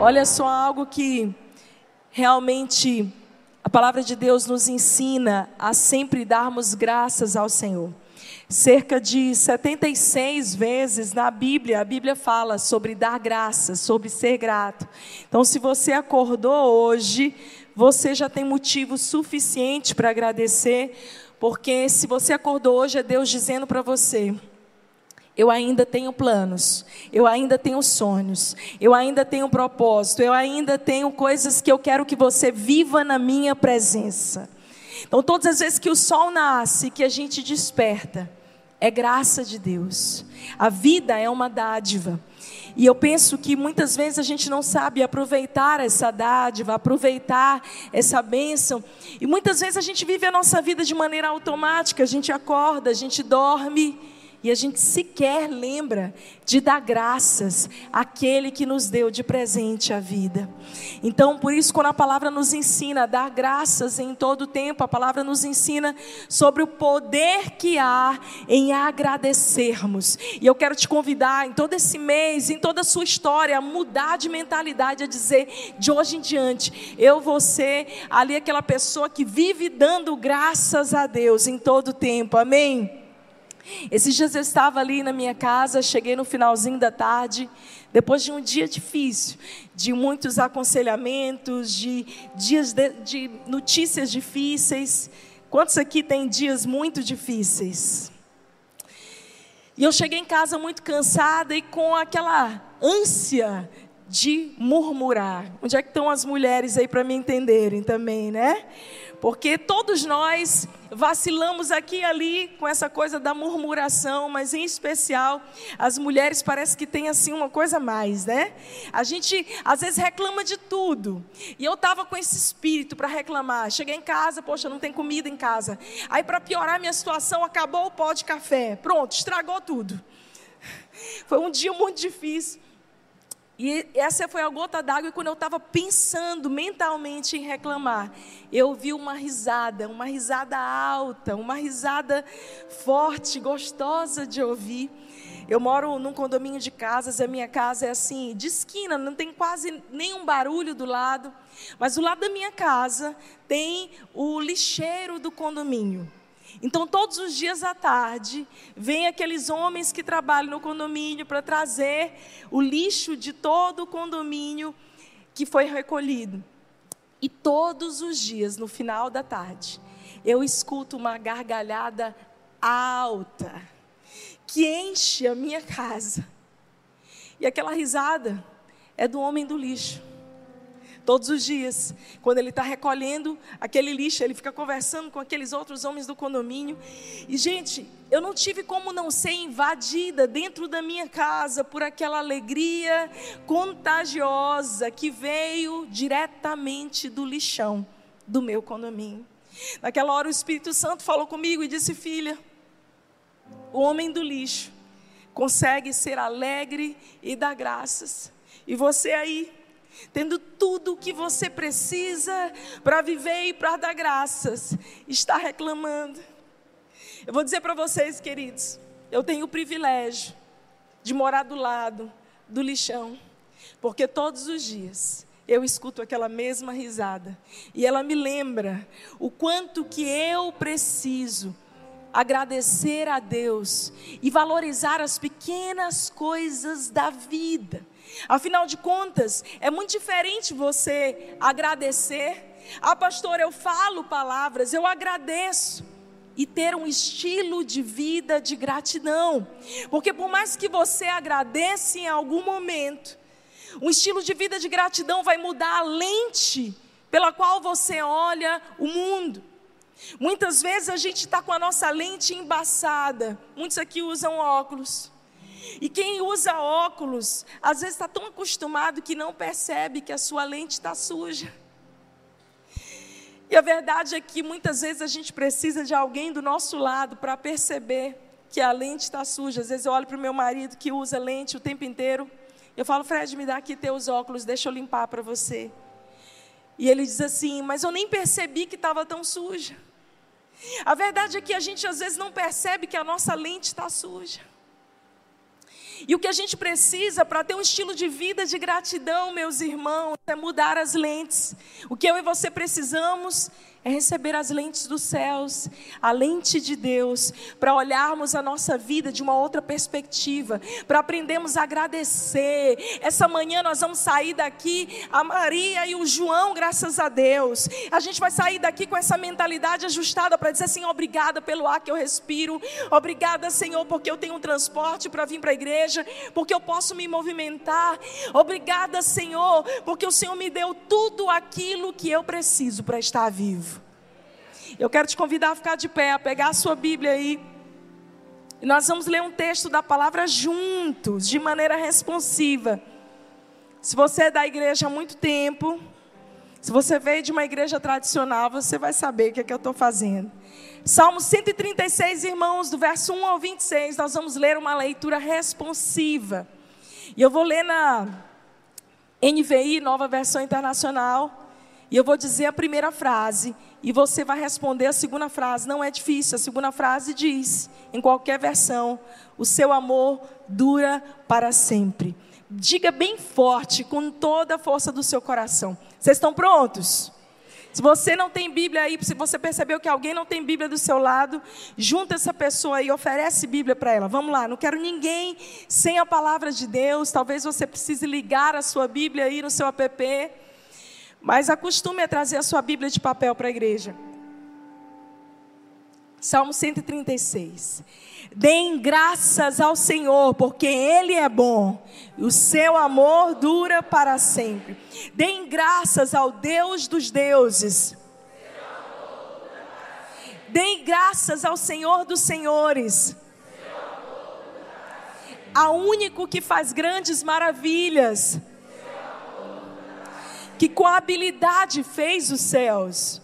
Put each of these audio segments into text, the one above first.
Olha só algo que realmente a palavra de Deus nos ensina a sempre darmos graças ao Senhor. Cerca de 76 vezes na Bíblia, a Bíblia fala sobre dar graças, sobre ser grato. Então, se você acordou hoje, você já tem motivo suficiente para agradecer, porque se você acordou hoje, é Deus dizendo para você: eu ainda tenho planos, eu ainda tenho sonhos, eu ainda tenho propósito, eu ainda tenho coisas que eu quero que você viva na minha presença. Então, todas as vezes que o sol nasce, que a gente desperta, é graça de Deus. A vida é uma dádiva. E eu penso que muitas vezes a gente não sabe aproveitar essa dádiva, aproveitar essa bênção. E muitas vezes a gente vive a nossa vida de maneira automática, a gente acorda, a gente dorme e a gente sequer lembra de dar graças àquele que nos deu de presente a vida. Então, por isso, quando a palavra nos ensina a dar graças em todo o tempo, a palavra nos ensina sobre o poder que há em agradecermos. E eu quero te convidar, em todo esse mês, em toda a sua história, a mudar de mentalidade, a dizer, de hoje em diante, eu vou ser ali aquela pessoa que vive dando graças a Deus em todo o tempo. Amém? Esses dias eu estava ali na minha casa, cheguei no finalzinho da tarde, depois de um dia difícil, de muitos aconselhamentos, de dias de, de notícias difíceis. Quantos aqui têm dias muito difíceis? E eu cheguei em casa muito cansada e com aquela ânsia de murmurar. Onde é que estão as mulheres aí para me entenderem também, né? Porque todos nós vacilamos aqui e ali com essa coisa da murmuração, mas em especial as mulheres parece que tem assim uma coisa a mais, né? A gente às vezes reclama de tudo. E eu estava com esse espírito para reclamar. Cheguei em casa, poxa, não tem comida em casa. Aí para piorar minha situação, acabou o pó de café. Pronto, estragou tudo. Foi um dia muito difícil. E essa foi a gota d'água, e quando eu estava pensando mentalmente em reclamar, eu vi uma risada, uma risada alta, uma risada forte, gostosa de ouvir. Eu moro num condomínio de casas, a minha casa é assim, de esquina, não tem quase nenhum barulho do lado, mas do lado da minha casa tem o lixeiro do condomínio. Então, todos os dias à tarde, vem aqueles homens que trabalham no condomínio para trazer o lixo de todo o condomínio que foi recolhido. E todos os dias, no final da tarde, eu escuto uma gargalhada alta que enche a minha casa. E aquela risada é do homem do lixo. Todos os dias, quando ele está recolhendo aquele lixo, ele fica conversando com aqueles outros homens do condomínio. E, gente, eu não tive como não ser invadida dentro da minha casa por aquela alegria contagiosa que veio diretamente do lixão do meu condomínio. Naquela hora, o Espírito Santo falou comigo e disse: Filha, o homem do lixo consegue ser alegre e dar graças. E você aí, tendo tudo o que você precisa para viver e para dar graças, está reclamando. Eu vou dizer para vocês, queridos, eu tenho o privilégio de morar do lado do lixão, porque todos os dias eu escuto aquela mesma risada e ela me lembra o quanto que eu preciso agradecer a Deus e valorizar as pequenas coisas da vida. Afinal de contas, é muito diferente você agradecer. Ah, pastor, eu falo palavras, eu agradeço. E ter um estilo de vida de gratidão. Porque por mais que você agradeça em algum momento, um estilo de vida de gratidão vai mudar a lente pela qual você olha o mundo. Muitas vezes a gente está com a nossa lente embaçada. Muitos aqui usam óculos. E quem usa óculos, às vezes está tão acostumado que não percebe que a sua lente está suja. E a verdade é que muitas vezes a gente precisa de alguém do nosso lado para perceber que a lente está suja. Às vezes eu olho para o meu marido que usa lente o tempo inteiro. Eu falo, Fred, me dá aqui teus óculos, deixa eu limpar para você. E ele diz assim, mas eu nem percebi que estava tão suja. A verdade é que a gente às vezes não percebe que a nossa lente está suja. E o que a gente precisa para ter um estilo de vida de gratidão, meus irmãos, é mudar as lentes. O que eu e você precisamos é receber as lentes dos céus, a lente de Deus, para olharmos a nossa vida de uma outra perspectiva, para aprendermos a agradecer. Essa manhã nós vamos sair daqui, a Maria e o João, graças a Deus. A gente vai sair daqui com essa mentalidade ajustada para dizer assim: obrigada pelo ar que eu respiro, obrigada, Senhor, porque eu tenho um transporte para vir para a igreja, porque eu posso me movimentar, obrigada, Senhor, porque o Senhor me deu tudo aquilo que eu preciso para estar vivo. Eu quero te convidar a ficar de pé, a pegar a sua Bíblia aí. E nós vamos ler um texto da palavra juntos, de maneira responsiva. Se você é da igreja há muito tempo, se você veio de uma igreja tradicional, você vai saber o que é que eu estou fazendo. Salmo 136, irmãos, do verso 1 ao 26, nós vamos ler uma leitura responsiva. E eu vou ler na NVI, nova versão internacional. E eu vou dizer a primeira frase e você vai responder a segunda frase. Não é difícil. A segunda frase diz, em qualquer versão: O seu amor dura para sempre. Diga bem forte, com toda a força do seu coração. Vocês estão prontos? Se você não tem Bíblia aí, se você percebeu que alguém não tem Bíblia do seu lado, junta essa pessoa aí oferece Bíblia para ela. Vamos lá, não quero ninguém sem a palavra de Deus. Talvez você precise ligar a sua Bíblia aí no seu app mas acostume a trazer a sua Bíblia de papel para a igreja. Salmo 136. Deem graças ao Senhor, porque Ele é bom, e o seu amor dura para sempre. Deem graças ao Deus dos deuses. Deem graças ao Senhor dos senhores. Ao único que faz grandes maravilhas que com habilidade fez os céus,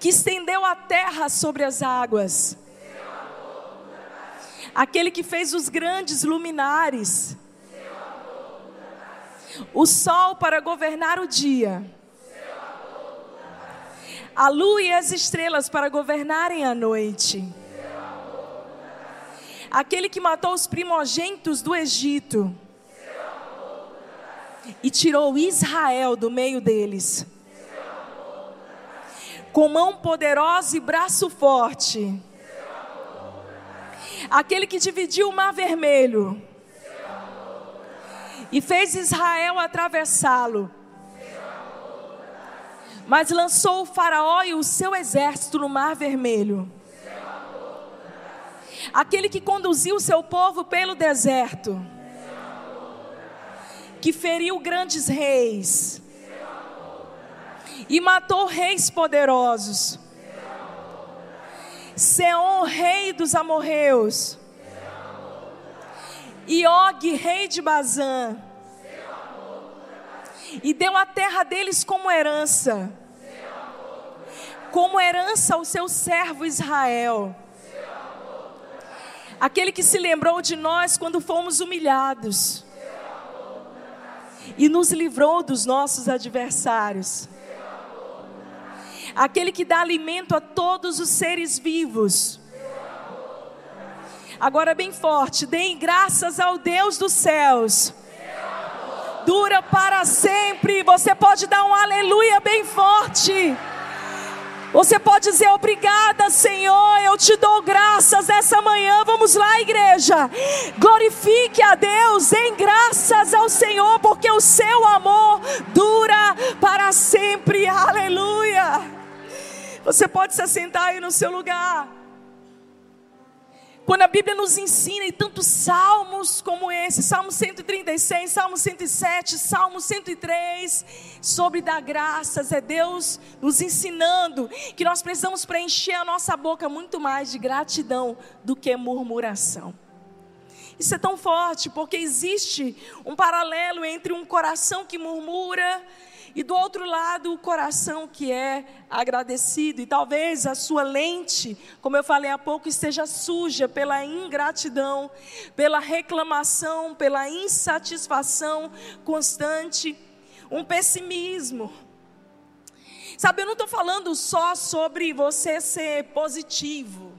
que estendeu a terra sobre as águas, aquele que fez os grandes luminares, o sol para governar o dia, a lua e as estrelas para governarem a noite, aquele que matou os primogênitos do Egito, e tirou Israel do meio deles. Com mão poderosa e braço forte. Aquele que dividiu o mar vermelho. E fez Israel atravessá-lo. Mas lançou o Faraó e o seu exército no mar vermelho. Aquele que conduziu o seu povo pelo deserto que feriu grandes reis. E matou reis poderosos. Seom, rei dos amorreus, e Og, rei de Bazã, e deu a terra deles como herança, como herança ao seu servo Israel, aquele que se lembrou de nós quando fomos humilhados e nos livrou dos nossos adversários. Aquele que dá alimento a todos os seres vivos. Agora, bem forte, deem graças ao Deus dos céus. Dura para sempre. Você pode dar um aleluia bem forte. Você pode dizer obrigada, Senhor, eu te dou graças essa manhã. Vamos lá, igreja. Glorifique a Deus em graças ao Senhor, porque o seu amor dura para sempre. Aleluia. Você pode se assentar aí no seu lugar. Quando a Bíblia nos ensina, e tantos salmos como esse, Salmo 136, Salmo 107, Salmo 103, sobre dar graças, é Deus nos ensinando que nós precisamos preencher a nossa boca muito mais de gratidão do que murmuração. Isso é tão forte porque existe um paralelo entre um coração que murmura e do outro lado, o coração que é agradecido. E talvez a sua lente, como eu falei há pouco, esteja suja pela ingratidão, pela reclamação, pela insatisfação constante, um pessimismo. Sabe, eu não estou falando só sobre você ser positivo.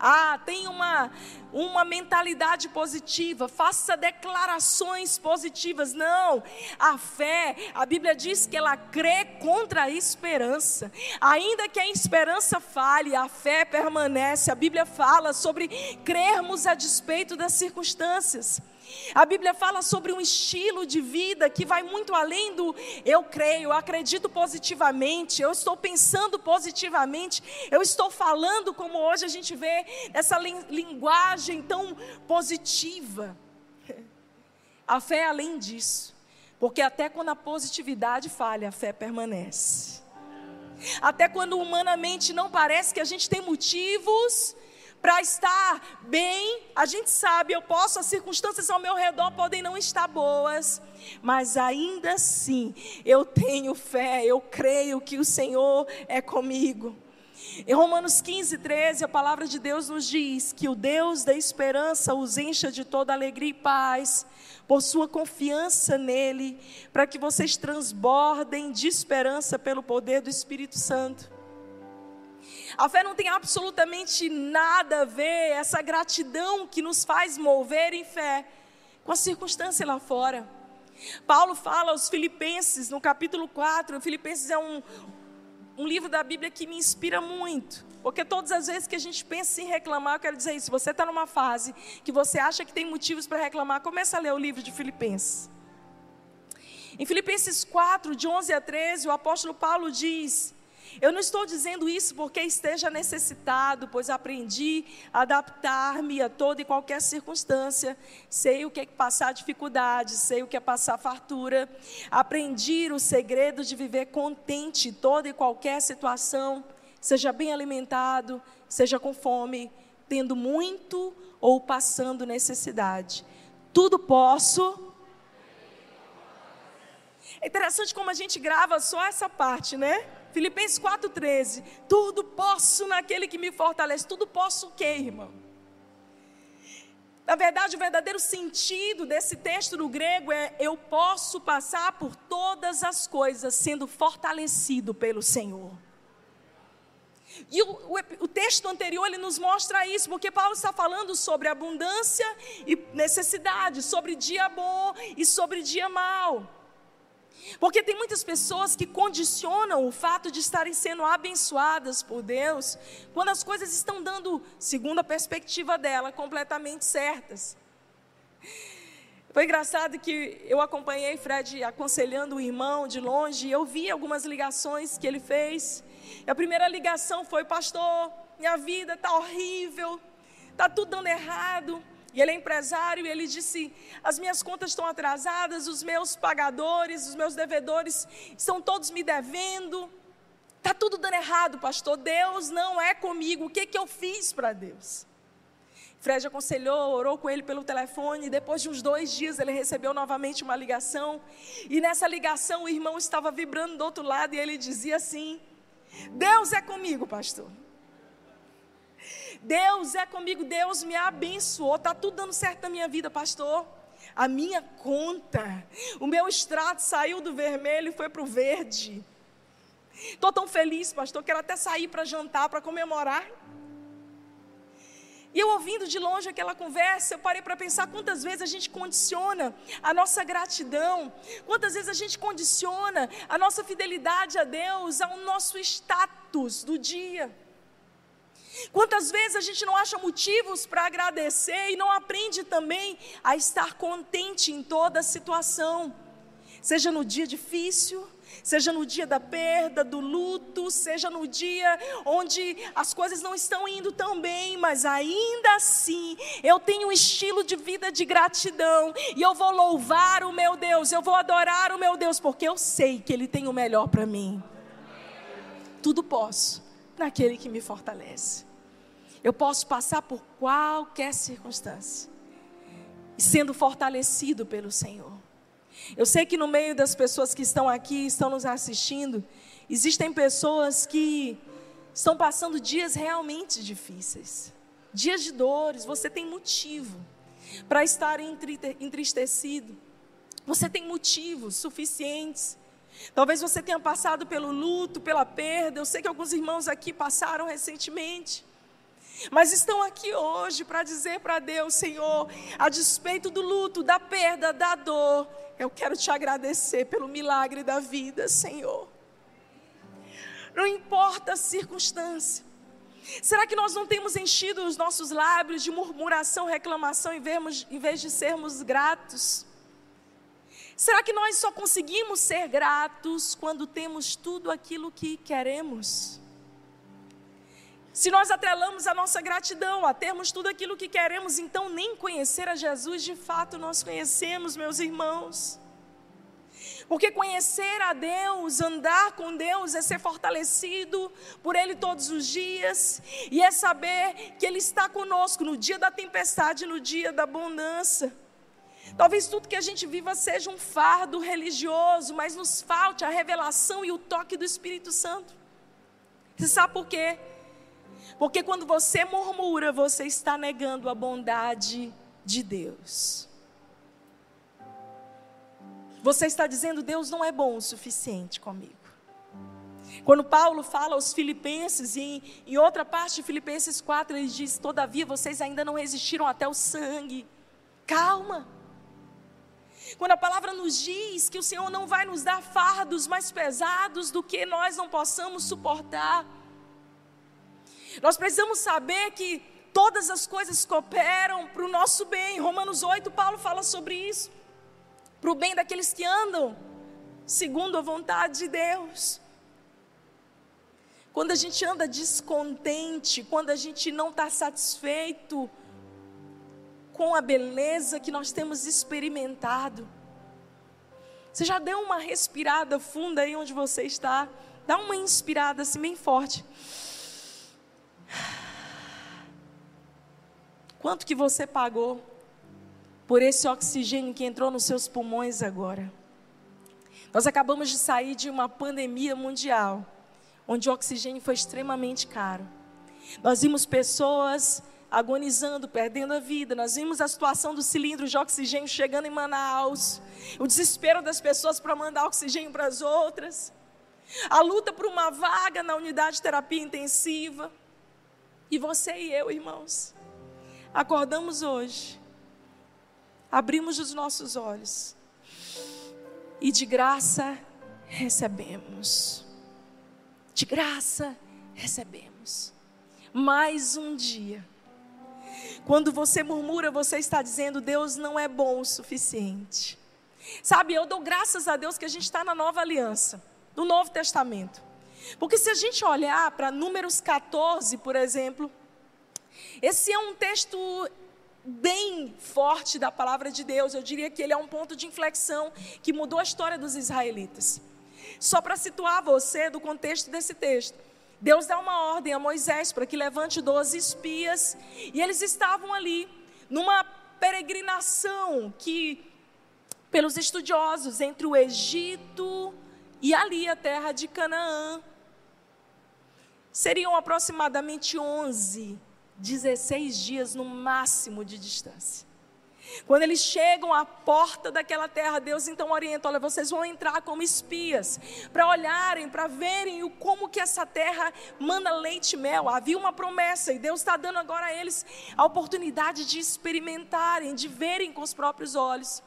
Ah, tenha uma, uma mentalidade positiva, faça declarações positivas. Não, a fé, a Bíblia diz que ela crê contra a esperança. Ainda que a esperança fale, a fé permanece. A Bíblia fala sobre crermos a despeito das circunstâncias. A Bíblia fala sobre um estilo de vida que vai muito além do eu creio, eu acredito positivamente, eu estou pensando positivamente, eu estou falando como hoje a gente vê essa linguagem tão positiva. A fé é além disso, porque até quando a positividade falha, a fé permanece. Até quando humanamente não parece que a gente tem motivos para estar bem, a gente sabe, eu posso, as circunstâncias ao meu redor podem não estar boas, mas ainda assim eu tenho fé, eu creio que o Senhor é comigo. Em Romanos 15, 13, a palavra de Deus nos diz que o Deus da esperança os encha de toda alegria e paz, por sua confiança nele, para que vocês transbordem de esperança pelo poder do Espírito Santo. A fé não tem absolutamente nada a ver, essa gratidão que nos faz mover em fé, com a circunstância lá fora. Paulo fala aos Filipenses, no capítulo 4, Filipenses é um, um livro da Bíblia que me inspira muito. Porque todas as vezes que a gente pensa em reclamar, eu quero dizer isso, se você está numa fase que você acha que tem motivos para reclamar, começa a ler o livro de Filipenses. Em Filipenses 4, de 11 a 13, o apóstolo Paulo diz eu não estou dizendo isso porque esteja necessitado, pois aprendi a adaptar-me a toda e qualquer circunstância. Sei o que é passar dificuldade, sei o que é passar fartura. Aprendi o segredo de viver contente em toda e qualquer situação, seja bem alimentado, seja com fome, tendo muito ou passando necessidade. Tudo posso. É interessante como a gente grava só essa parte, né? Filipenses 4,13. Tudo posso naquele que me fortalece. Tudo posso o quê, irmão? Na verdade, o verdadeiro sentido desse texto no grego é: eu posso passar por todas as coisas sendo fortalecido pelo Senhor. E o, o, o, texto anterior ele nos mostra isso, porque Paulo está falando sobre abundância e necessidade, sobre dia bom e sobre dia mau. Porque tem muitas pessoas que condicionam o fato de estarem sendo abençoadas por Deus quando as coisas estão dando, segundo a perspectiva dela, completamente certas. Foi engraçado que eu acompanhei Fred aconselhando o irmão de longe e eu vi algumas ligações que ele fez. E a primeira ligação foi: Pastor, minha vida está horrível, está tudo dando errado. E ele é empresário e ele disse: As minhas contas estão atrasadas, os meus pagadores, os meus devedores estão todos me devendo. Está tudo dando errado, pastor. Deus não é comigo. O que, que eu fiz para Deus? Fred aconselhou, orou com ele pelo telefone. E depois de uns dois dias, ele recebeu novamente uma ligação. E nessa ligação, o irmão estava vibrando do outro lado e ele dizia assim: Deus é comigo, pastor. Deus é comigo, Deus me abençoou, está tudo dando certo na minha vida, pastor. A minha conta, o meu extrato saiu do vermelho e foi para o verde. Estou tão feliz, pastor, quero até sair para jantar, para comemorar. E eu ouvindo de longe aquela conversa, eu parei para pensar quantas vezes a gente condiciona a nossa gratidão, quantas vezes a gente condiciona a nossa fidelidade a Deus ao nosso status do dia. Quantas vezes a gente não acha motivos para agradecer e não aprende também a estar contente em toda situação, seja no dia difícil, seja no dia da perda, do luto, seja no dia onde as coisas não estão indo tão bem, mas ainda assim eu tenho um estilo de vida de gratidão e eu vou louvar o meu Deus, eu vou adorar o meu Deus, porque eu sei que Ele tem o melhor para mim. Tudo posso naquele que me fortalece. Eu posso passar por qualquer circunstância, sendo fortalecido pelo Senhor. Eu sei que no meio das pessoas que estão aqui, estão nos assistindo, existem pessoas que estão passando dias realmente difíceis, dias de dores. Você tem motivo para estar entristecido. Você tem motivos suficientes. Talvez você tenha passado pelo luto, pela perda. Eu sei que alguns irmãos aqui passaram recentemente. Mas estão aqui hoje para dizer para Deus, Senhor, a despeito do luto, da perda, da dor, eu quero te agradecer pelo milagre da vida, Senhor. Não importa a circunstância. Será que nós não temos enchido os nossos lábios de murmuração, reclamação, em vez de sermos gratos? Será que nós só conseguimos ser gratos quando temos tudo aquilo que queremos? Se nós atrelamos a nossa gratidão a termos tudo aquilo que queremos, então nem conhecer a Jesus de fato nós conhecemos, meus irmãos. Porque conhecer a Deus, andar com Deus, é ser fortalecido por Ele todos os dias, e é saber que Ele está conosco no dia da tempestade, no dia da abundância. Talvez tudo que a gente viva seja um fardo religioso, mas nos falte a revelação e o toque do Espírito Santo. Você sabe por quê? Porque quando você murmura, você está negando a bondade de Deus. Você está dizendo, Deus não é bom o suficiente comigo. Quando Paulo fala aos Filipenses, em, em outra parte de Filipenses 4, ele diz: Todavia vocês ainda não resistiram até o sangue. Calma. Quando a palavra nos diz que o Senhor não vai nos dar fardos mais pesados do que nós não possamos suportar, nós precisamos saber que todas as coisas cooperam para o nosso bem. Romanos 8, Paulo fala sobre isso. Para o bem daqueles que andam segundo a vontade de Deus. Quando a gente anda descontente, quando a gente não está satisfeito com a beleza que nós temos experimentado, você já deu uma respirada funda aí onde você está? Dá uma inspirada assim bem forte. Quanto que você pagou por esse oxigênio que entrou nos seus pulmões agora? Nós acabamos de sair de uma pandemia mundial, onde o oxigênio foi extremamente caro. Nós vimos pessoas agonizando, perdendo a vida. Nós vimos a situação do cilindro de oxigênio chegando em Manaus, o desespero das pessoas para mandar oxigênio para as outras, a luta por uma vaga na unidade de terapia intensiva. E você e eu, irmãos, acordamos hoje, abrimos os nossos olhos e de graça recebemos. De graça recebemos. Mais um dia. Quando você murmura, você está dizendo: Deus não é bom o suficiente. Sabe, eu dou graças a Deus que a gente está na nova aliança, no Novo Testamento. Porque se a gente olhar para Números 14, por exemplo, esse é um texto bem forte da palavra de Deus. Eu diria que ele é um ponto de inflexão que mudou a história dos israelitas. Só para situar você do contexto desse texto. Deus dá uma ordem a Moisés para que levante 12 espias, e eles estavam ali numa peregrinação que, pelos estudiosos, entre o Egito e ali a terra de Canaã, seriam aproximadamente 11 16 dias no máximo de distância. Quando eles chegam à porta daquela terra, Deus então orienta: olha, vocês vão entrar como espias, para olharem, para verem o, como que essa terra manda leite e mel. Havia uma promessa, e Deus está dando agora a eles a oportunidade de experimentarem, de verem com os próprios olhos.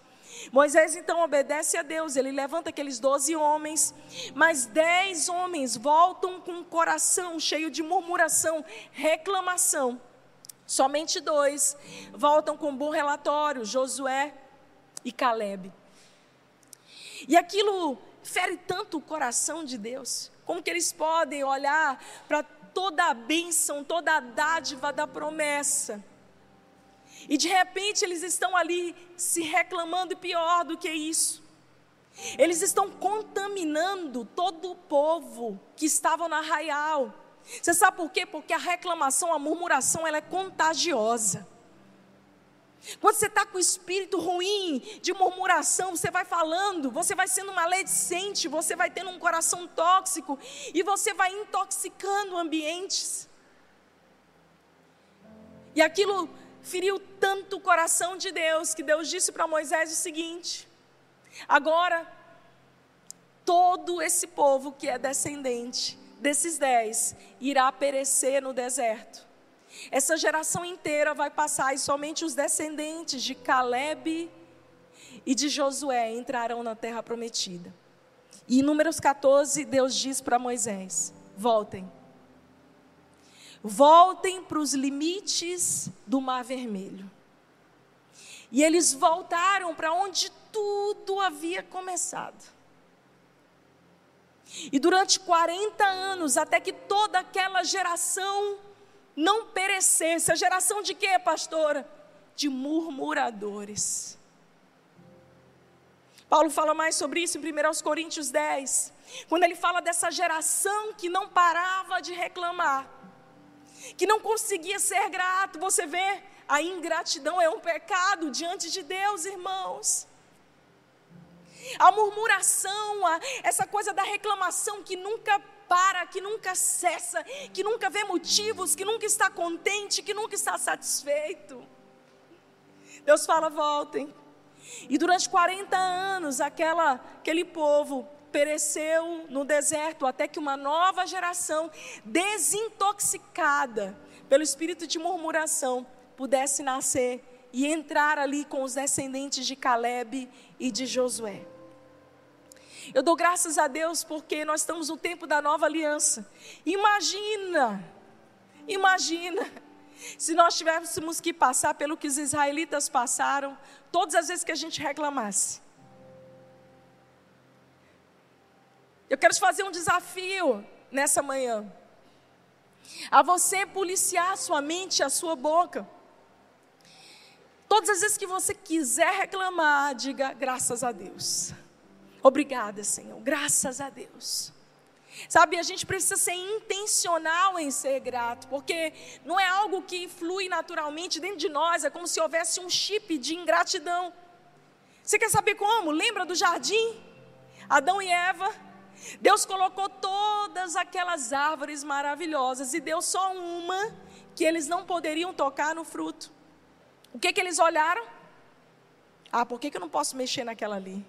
Moisés então obedece a Deus, ele levanta aqueles doze homens, mas dez homens voltam com o coração cheio de murmuração, reclamação. Somente dois voltam com bom relatório, Josué e Caleb. E aquilo fere tanto o coração de Deus, como que eles podem olhar para toda a bênção, toda a dádiva da promessa e de repente eles estão ali se reclamando, e pior do que isso. Eles estão contaminando todo o povo que estava na arraial. Você sabe por quê? Porque a reclamação, a murmuração, ela é contagiosa. Quando você está com o espírito ruim de murmuração, você vai falando, você vai sendo maledicente, você vai tendo um coração tóxico e você vai intoxicando ambientes. E aquilo feriu tanto o coração de Deus que Deus disse para Moisés o seguinte: agora, todo esse povo que é descendente desses dez irá perecer no deserto. Essa geração inteira vai passar e somente os descendentes de Caleb e de Josué entrarão na terra prometida. E em Números 14, Deus diz para Moisés: voltem. Voltem para os limites do Mar Vermelho. E eles voltaram para onde tudo havia começado. E durante 40 anos, até que toda aquela geração não perecesse. A geração de quê, pastora? De murmuradores. Paulo fala mais sobre isso em 1 Coríntios 10, quando ele fala dessa geração que não parava de reclamar, que não conseguia ser grato. Você vê, a ingratidão é um pecado diante de Deus, irmãos. A murmuração, a, essa coisa da reclamação que nunca para, que nunca cessa, que nunca vê motivos, que nunca está contente, que nunca está satisfeito. Deus fala: voltem. E durante 40 anos, aquela, aquele povo pereceu no deserto, até que uma nova geração, desintoxicada pelo espírito de murmuração, pudesse nascer e entrar ali com os descendentes de Caleb e de Josué. Eu dou graças a Deus porque nós estamos no tempo da nova aliança. Imagina, imagina, se nós tivéssemos que passar pelo que os israelitas passaram, todas as vezes que a gente reclamasse. Eu quero te fazer um desafio nessa manhã. A você policiar a sua mente a sua boca. Todas as vezes que você quiser reclamar, diga graças a Deus. Obrigada, Senhor. Graças a Deus. Sabe, a gente precisa ser intencional em ser grato, porque não é algo que flui naturalmente dentro de nós, é como se houvesse um chip de ingratidão. Você quer saber como? Lembra do jardim? Adão e Eva. Deus colocou todas aquelas árvores maravilhosas e deu só uma que eles não poderiam tocar no fruto. O que, que eles olharam? Ah, por que, que eu não posso mexer naquela ali?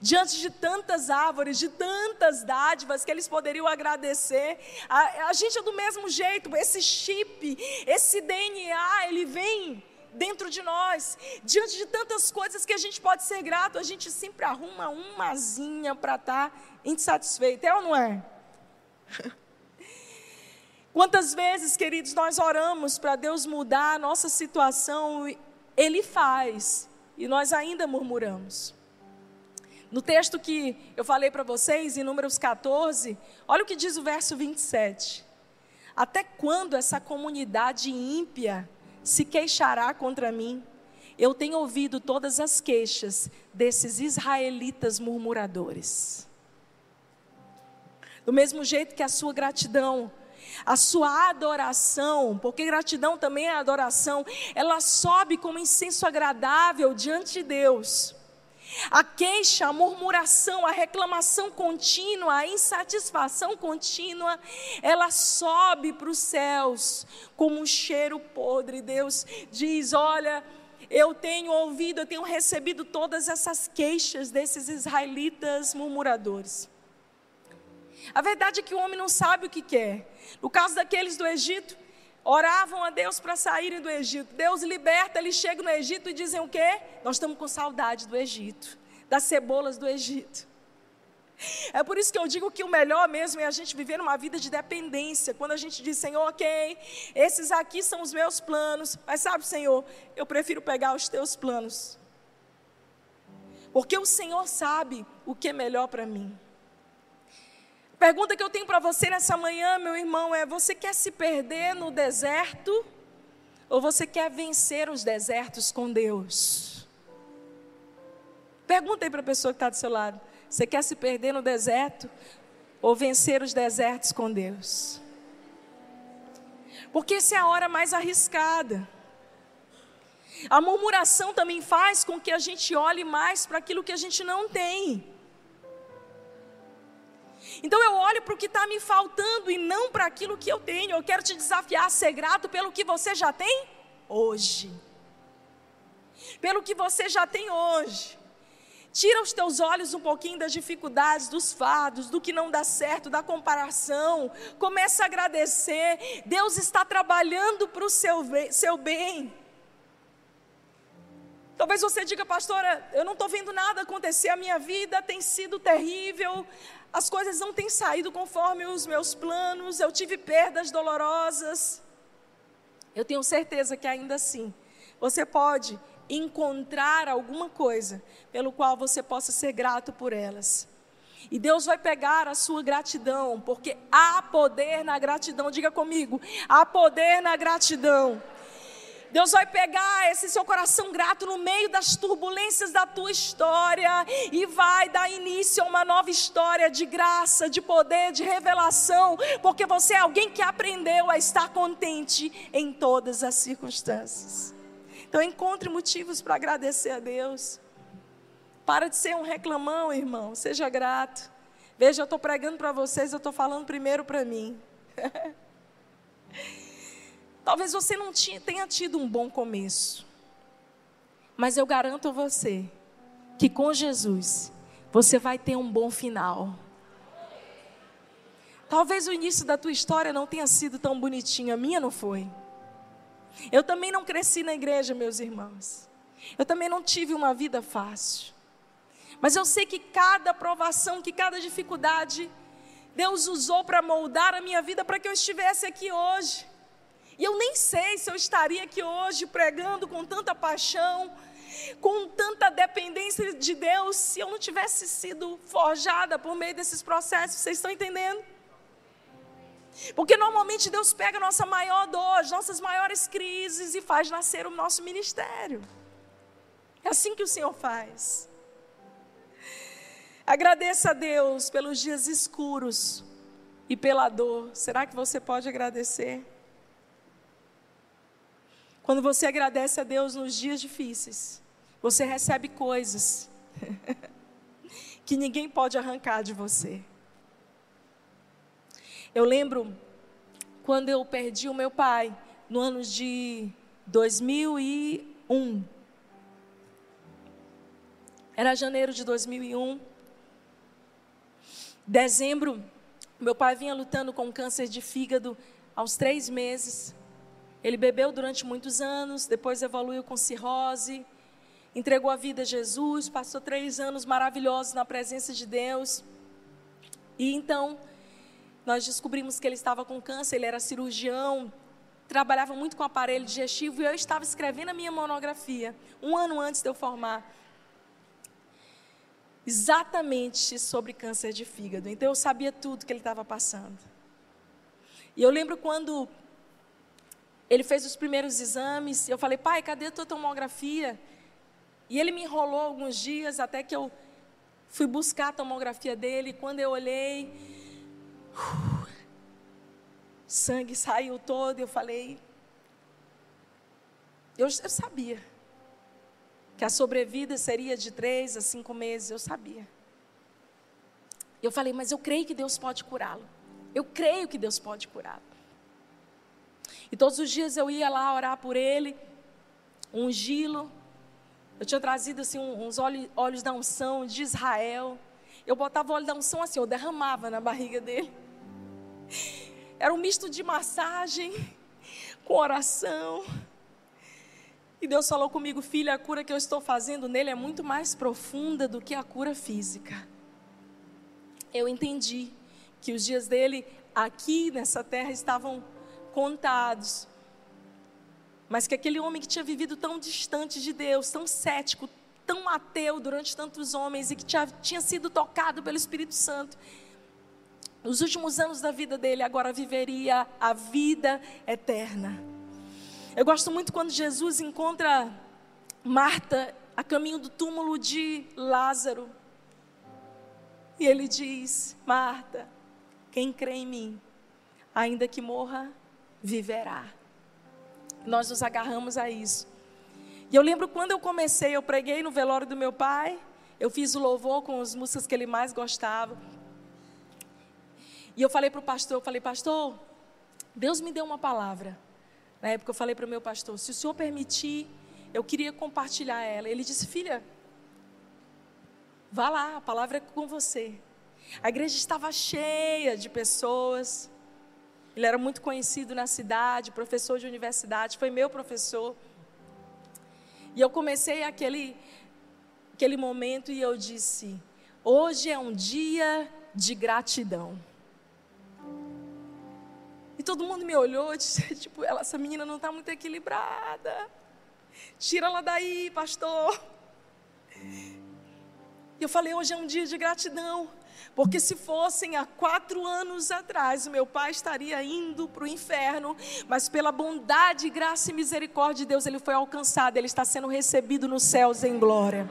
Diante de tantas árvores, de tantas dádivas que eles poderiam agradecer, a, a gente é do mesmo jeito, esse chip, esse DNA, ele vem dentro de nós. Diante de tantas coisas que a gente pode ser grato, a gente sempre arruma umazinha para estar tá insatisfeito, é ou não é? Quantas vezes, queridos, nós oramos para Deus mudar a nossa situação, Ele faz, e nós ainda murmuramos. No texto que eu falei para vocês, em Números 14, olha o que diz o verso 27. Até quando essa comunidade ímpia se queixará contra mim? Eu tenho ouvido todas as queixas desses israelitas murmuradores. Do mesmo jeito que a sua gratidão, a sua adoração, porque gratidão também é adoração, ela sobe como incenso agradável diante de Deus. A queixa, a murmuração, a reclamação contínua, a insatisfação contínua, ela sobe para os céus como um cheiro podre. Deus diz: Olha, eu tenho ouvido, eu tenho recebido todas essas queixas desses israelitas murmuradores. A verdade é que o homem não sabe o que quer. No caso daqueles do Egito, oravam a Deus para saírem do Egito. Deus liberta, eles chegam no Egito e dizem o quê? Nós estamos com saudade do Egito, das cebolas do Egito. É por isso que eu digo que o melhor mesmo é a gente viver uma vida de dependência. Quando a gente diz, Senhor, ok, esses aqui são os meus planos, mas sabe, Senhor, eu prefiro pegar os teus planos. Porque o Senhor sabe o que é melhor para mim. Pergunta que eu tenho para você nessa manhã, meu irmão, é: você quer se perder no deserto? Ou você quer vencer os desertos com Deus? Pergunta aí para a pessoa que está do seu lado: você quer se perder no deserto? Ou vencer os desertos com Deus? Porque essa é a hora mais arriscada. A murmuração também faz com que a gente olhe mais para aquilo que a gente não tem. Então eu olho para o que está me faltando e não para aquilo que eu tenho. Eu quero te desafiar a ser grato pelo que você já tem hoje. Pelo que você já tem hoje. Tira os teus olhos um pouquinho das dificuldades, dos fardos, do que não dá certo, da comparação. Começa a agradecer. Deus está trabalhando para o seu, seu bem. Talvez você diga, pastora, eu não estou vendo nada acontecer, a minha vida tem sido terrível, as coisas não têm saído conforme os meus planos, eu tive perdas dolorosas. Eu tenho certeza que ainda assim, você pode encontrar alguma coisa pelo qual você possa ser grato por elas. E Deus vai pegar a sua gratidão, porque há poder na gratidão. Diga comigo, há poder na gratidão. Deus vai pegar esse seu coração grato no meio das turbulências da tua história e vai dar início a uma nova história de graça, de poder, de revelação, porque você é alguém que aprendeu a estar contente em todas as circunstâncias. Então encontre motivos para agradecer a Deus. Para de ser um reclamão, irmão. Seja grato. Veja, eu estou pregando para vocês, eu estou falando primeiro para mim. Talvez você não tenha tido um bom começo. Mas eu garanto a você que com Jesus você vai ter um bom final. Talvez o início da tua história não tenha sido tão bonitinho, a minha não foi. Eu também não cresci na igreja, meus irmãos. Eu também não tive uma vida fácil. Mas eu sei que cada provação, que cada dificuldade, Deus usou para moldar a minha vida para que eu estivesse aqui hoje. E eu nem sei se eu estaria aqui hoje pregando com tanta paixão, com tanta dependência de Deus, se eu não tivesse sido forjada por meio desses processos. Vocês estão entendendo? Porque normalmente Deus pega nossa maior dor, as nossas maiores crises e faz nascer o nosso ministério. É assim que o Senhor faz. Agradeça a Deus pelos dias escuros e pela dor. Será que você pode agradecer? Quando você agradece a Deus nos dias difíceis, você recebe coisas que ninguém pode arrancar de você. Eu lembro quando eu perdi o meu pai, no ano de 2001. Era janeiro de 2001. Dezembro, meu pai vinha lutando com câncer de fígado aos três meses. Ele bebeu durante muitos anos, depois evoluiu com cirrose, entregou a vida a Jesus, passou três anos maravilhosos na presença de Deus. E então, nós descobrimos que ele estava com câncer, ele era cirurgião, trabalhava muito com aparelho digestivo e eu estava escrevendo a minha monografia, um ano antes de eu formar. Exatamente sobre câncer de fígado. Então eu sabia tudo que ele estava passando. E eu lembro quando ele fez os primeiros exames, eu falei, pai, cadê a tua tomografia? E ele me enrolou alguns dias até que eu fui buscar a tomografia dele. Quando eu olhei, sangue saiu todo. Eu falei. Eu, eu sabia que a sobrevida seria de três a cinco meses. Eu sabia. Eu falei, mas eu creio que Deus pode curá-lo. Eu creio que Deus pode curá-lo. E todos os dias eu ia lá orar por ele, ungí-lo. Eu tinha trazido assim uns óleos da unção de Israel. Eu botava o óleo da unção assim, eu derramava na barriga dele. Era um misto de massagem com oração. E Deus falou comigo, filha, a cura que eu estou fazendo nele é muito mais profunda do que a cura física. Eu entendi que os dias dele aqui nessa terra estavam contados. Mas que aquele homem que tinha vivido tão distante de Deus, tão cético, tão ateu durante tantos homens e que tinha, tinha sido tocado pelo Espírito Santo, nos últimos anos da vida dele, agora viveria a vida eterna. Eu gosto muito quando Jesus encontra Marta a caminho do túmulo de Lázaro. E ele diz: Marta, quem crê em mim, ainda que morra, viverá. Nós nos agarramos a isso. E eu lembro quando eu comecei, eu preguei no velório do meu pai, eu fiz o louvor com as músicas que ele mais gostava. E eu falei para o pastor, eu falei, pastor, Deus me deu uma palavra. Na época eu falei para o meu pastor, se o senhor permitir, eu queria compartilhar ela. Ele disse, filha, Vá lá, a palavra é com você. A igreja estava cheia de pessoas. Ele era muito conhecido na cidade, professor de universidade, foi meu professor. E eu comecei aquele, aquele momento e eu disse: hoje é um dia de gratidão. E todo mundo me olhou e disse: tipo, essa menina não está muito equilibrada. Tira ela daí, pastor. E eu falei: hoje é um dia de gratidão. Porque se fossem há quatro anos atrás, o meu pai estaria indo para o inferno, mas pela bondade, graça e misericórdia de Deus, ele foi alcançado, ele está sendo recebido nos céus em glória.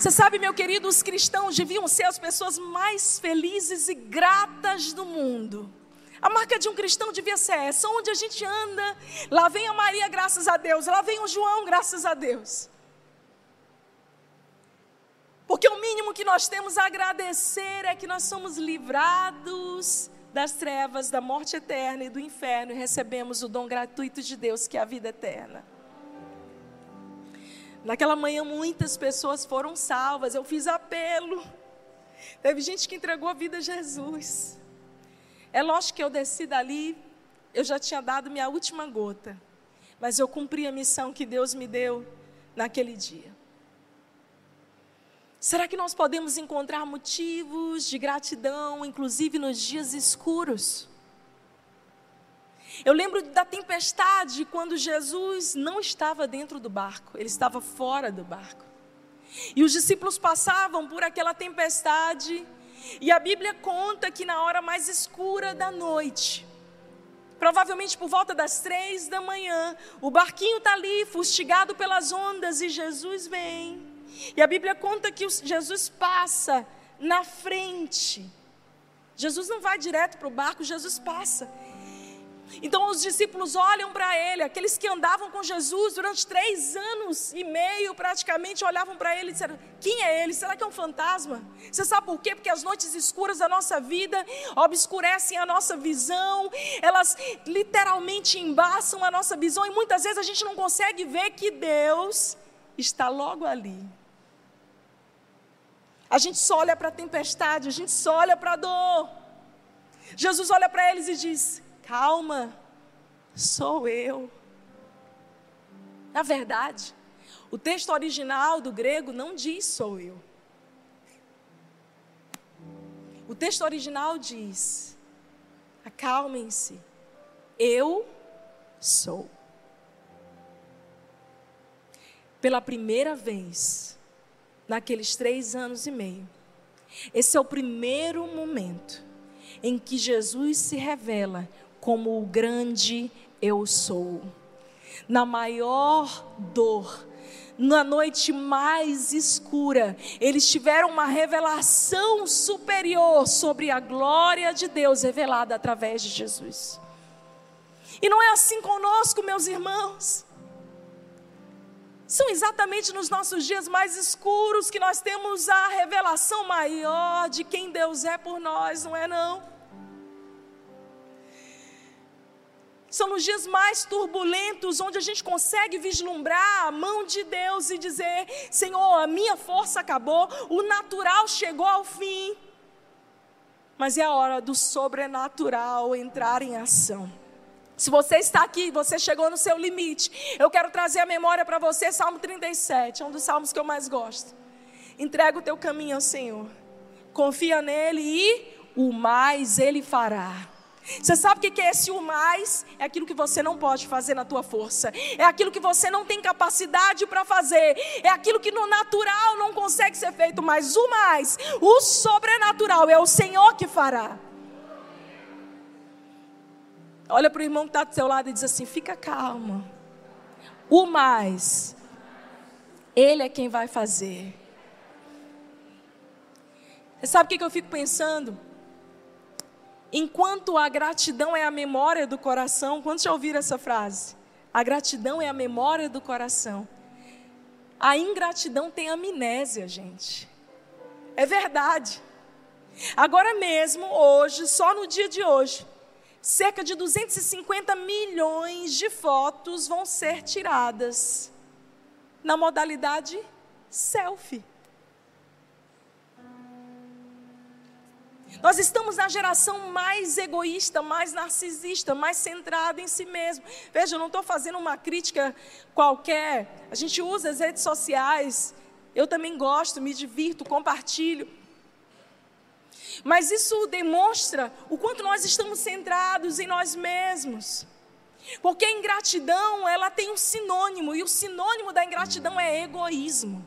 Você sabe, meu querido, os cristãos deviam ser as pessoas mais felizes e gratas do mundo. A marca de um cristão devia ser essa: onde a gente anda, lá vem a Maria, graças a Deus, lá vem o João, graças a Deus. Porque o mínimo que nós temos a agradecer é que nós somos livrados das trevas, da morte eterna e do inferno e recebemos o dom gratuito de Deus, que é a vida eterna. Naquela manhã, muitas pessoas foram salvas. Eu fiz apelo. Teve gente que entregou a vida a Jesus. É lógico que eu desci dali, eu já tinha dado minha última gota. Mas eu cumpri a missão que Deus me deu naquele dia. Será que nós podemos encontrar motivos de gratidão, inclusive nos dias escuros? Eu lembro da tempestade quando Jesus não estava dentro do barco, ele estava fora do barco. E os discípulos passavam por aquela tempestade, e a Bíblia conta que na hora mais escura da noite, provavelmente por volta das três da manhã, o barquinho está ali, fustigado pelas ondas, e Jesus vem e a Bíblia conta que Jesus passa na frente. Jesus não vai direto para o barco, Jesus passa. Então os discípulos olham para ele, aqueles que andavam com Jesus durante três anos e meio praticamente olhavam para ele e disseram: Quem é ele? Será que é um fantasma? Você sabe por quê? Porque as noites escuras da nossa vida obscurecem a nossa visão, elas literalmente embaçam a nossa visão e muitas vezes a gente não consegue ver que Deus está logo ali. A gente só olha para a tempestade, a gente só olha para a dor. Jesus olha para eles e diz: Calma, sou eu. Na verdade, o texto original do grego não diz sou eu. O texto original diz: Acalmem-se, eu sou. Pela primeira vez, naqueles três anos e meio. Esse é o primeiro momento em que Jesus se revela como o grande eu sou. Na maior dor, na noite mais escura, eles tiveram uma revelação superior sobre a glória de Deus revelada através de Jesus. E não é assim conosco, meus irmãos. São exatamente nos nossos dias mais escuros que nós temos a revelação maior de quem Deus é por nós, não é não? São nos dias mais turbulentos onde a gente consegue vislumbrar a mão de Deus e dizer: Senhor, a minha força acabou, o natural chegou ao fim. Mas é a hora do sobrenatural entrar em ação. Se você está aqui, você chegou no seu limite, eu quero trazer a memória para você, Salmo 37, é um dos salmos que eu mais gosto. Entrega o teu caminho ao Senhor, confia nele e o mais ele fará. Você sabe o que é esse o mais? É aquilo que você não pode fazer na tua força. É aquilo que você não tem capacidade para fazer. É aquilo que no natural não consegue ser feito. Mas o mais, o sobrenatural, é o Senhor que fará. Olha para o irmão que está do seu lado e diz assim: fica calma. O mais, Ele é quem vai fazer. Você sabe o que, eu fico pensando? Enquanto a gratidão é a memória do coração, quantos já ouviram essa frase? A gratidão é a memória do coração. A ingratidão tem amnésia, gente. É verdade. Agora mesmo, hoje, só no dia de hoje, cerca de 250 milhões de fotos vão ser tiradas na modalidade selfie. Nós estamos na geração mais egoísta, mais narcisista, mais centrada em si mesmo. Veja, eu não estou fazendo uma crítica qualquer. A gente usa as redes sociais. Eu também gosto, me divirto, compartilho. Mas isso demonstra o quanto nós estamos centrados em nós mesmos. Porque a ingratidão, ela tem um sinônimo, e o sinônimo da ingratidão é egoísmo.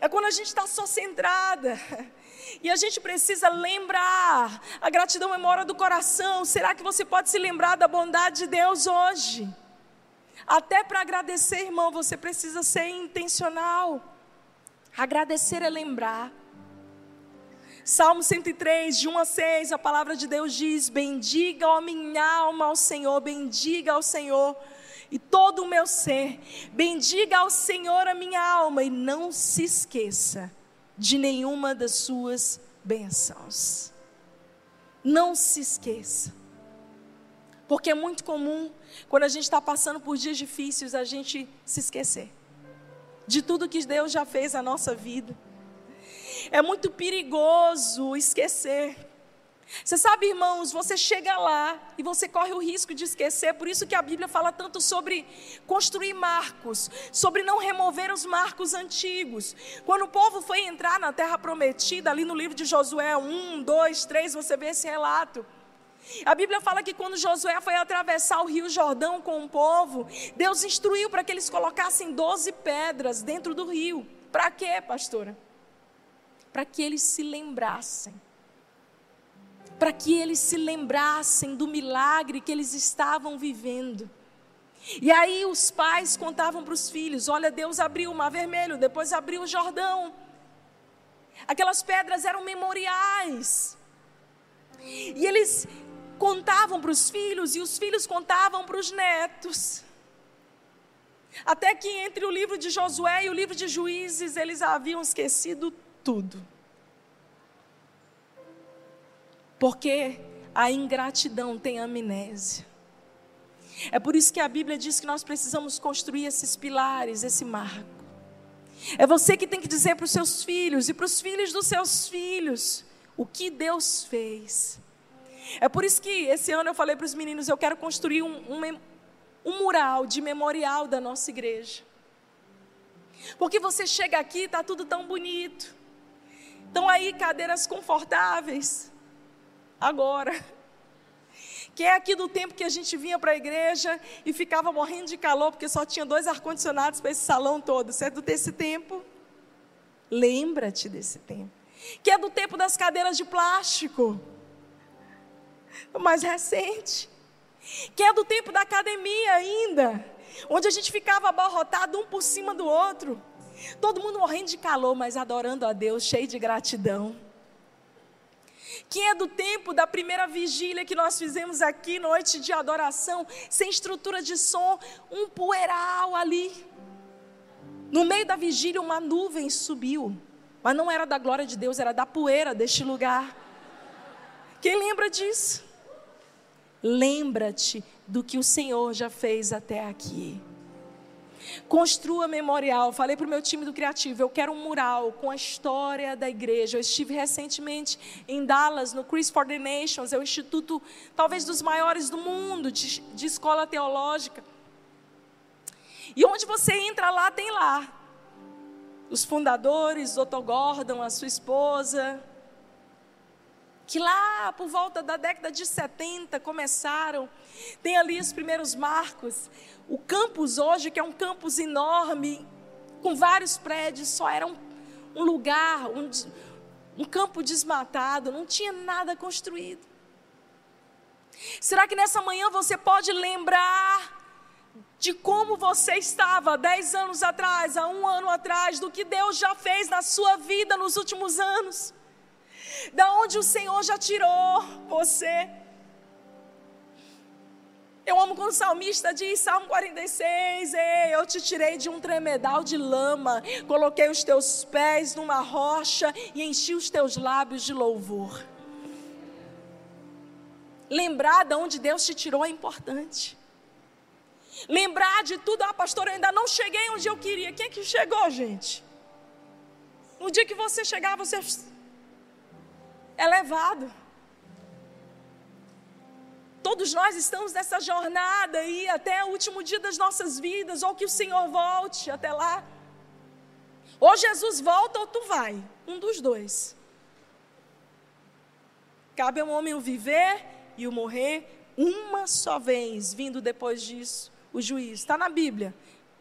É quando a gente está só centrada. E a gente precisa lembrar. A gratidão é mora do coração. Será que você pode se lembrar da bondade de Deus hoje? Até para agradecer, irmão, você precisa ser intencional. Agradecer é lembrar. Salmo 103, de 1 a 6, a palavra de Deus diz: Bendiga, a minha alma, ao Senhor, bendiga ao Senhor e todo o meu ser, bendiga ao Senhor a minha alma, e não se esqueça de nenhuma das suas bênçãos. Não se esqueça. Porque é muito comum, quando a gente está passando por dias difíceis, a gente se esquecer de tudo que Deus já fez na nossa vida. É muito perigoso esquecer. Você sabe, irmãos, você chega lá e você corre o risco de esquecer, por isso que a Bíblia fala tanto sobre construir marcos, sobre não remover os marcos antigos. Quando o povo foi entrar na terra prometida, ali no livro de Josué 1, 2, 3, você vê esse relato. A Bíblia fala que quando Josué foi atravessar o rio Jordão com o povo, Deus instruiu para que eles colocassem 12 pedras dentro do rio. Para quê, pastora? Para que eles se lembrassem. Para que eles se lembrassem do milagre que eles estavam vivendo. E aí os pais contavam para os filhos: olha, Deus abriu o mar vermelho, depois abriu o Jordão. Aquelas pedras eram memoriais. E eles contavam para os filhos, e os filhos contavam para os netos. Até que entre o livro de Josué e o livro de Juízes, eles haviam esquecido tudo. Porque a ingratidão tem amnésia. É por isso que a Bíblia diz que nós precisamos construir esses pilares, esse marco. É você que tem que dizer para os seus filhos e para os filhos dos seus filhos o que Deus fez. É por isso que esse ano eu falei para os meninos: eu quero construir um, um, um mural de memorial da nossa igreja. Porque você chega aqui, está tudo tão bonito. Estão aí cadeiras confortáveis. Agora. Quem é aqui do tempo que a gente vinha para a igreja e ficava morrendo de calor porque só tinha dois ar-condicionados para esse salão todo? Você é desse tempo? Lembra-te desse tempo. Que é do tempo das cadeiras de plástico. Mais recente. Que é do tempo da academia ainda. Onde a gente ficava abarrotado um por cima do outro. Todo mundo morrendo de calor, mas adorando a Deus, cheio de gratidão. Quem é do tempo da primeira vigília que nós fizemos aqui, noite de adoração, sem estrutura de som, um poeiral ali. No meio da vigília, uma nuvem subiu, mas não era da glória de Deus, era da poeira deste lugar. Quem lembra disso? Lembra-te do que o Senhor já fez até aqui. Construa memorial. Falei para o meu time do Criativo, eu quero um mural com a história da igreja. Eu estive recentemente em Dallas, no Chris for the Nations, é o instituto talvez dos maiores do mundo de, de escola teológica. E onde você entra lá, tem lá os fundadores, Dr. Gordon, a sua esposa, que lá por volta da década de 70 começaram. Tem ali os primeiros marcos. O campus hoje, que é um campus enorme, com vários prédios, só era um, um lugar, um, um campo desmatado, não tinha nada construído. Será que nessa manhã você pode lembrar de como você estava dez anos atrás, há um ano atrás, do que Deus já fez na sua vida nos últimos anos? Da onde o Senhor já tirou você? Eu amo quando o salmista diz, Salmo 46, Ei, eu te tirei de um tremedal de lama, coloquei os teus pés numa rocha e enchi os teus lábios de louvor. Lembrar de onde Deus te tirou é importante. Lembrar de tudo, ah, pastor, eu ainda não cheguei onde eu queria. Quem é que chegou, gente? No dia que você chegar, você é levado. Todos nós estamos nessa jornada aí até o último dia das nossas vidas, ou que o Senhor volte até lá. Ou Jesus volta ou tu vai, um dos dois. Cabe ao homem o viver e o morrer uma só vez, vindo depois disso o juízo. Está na Bíblia.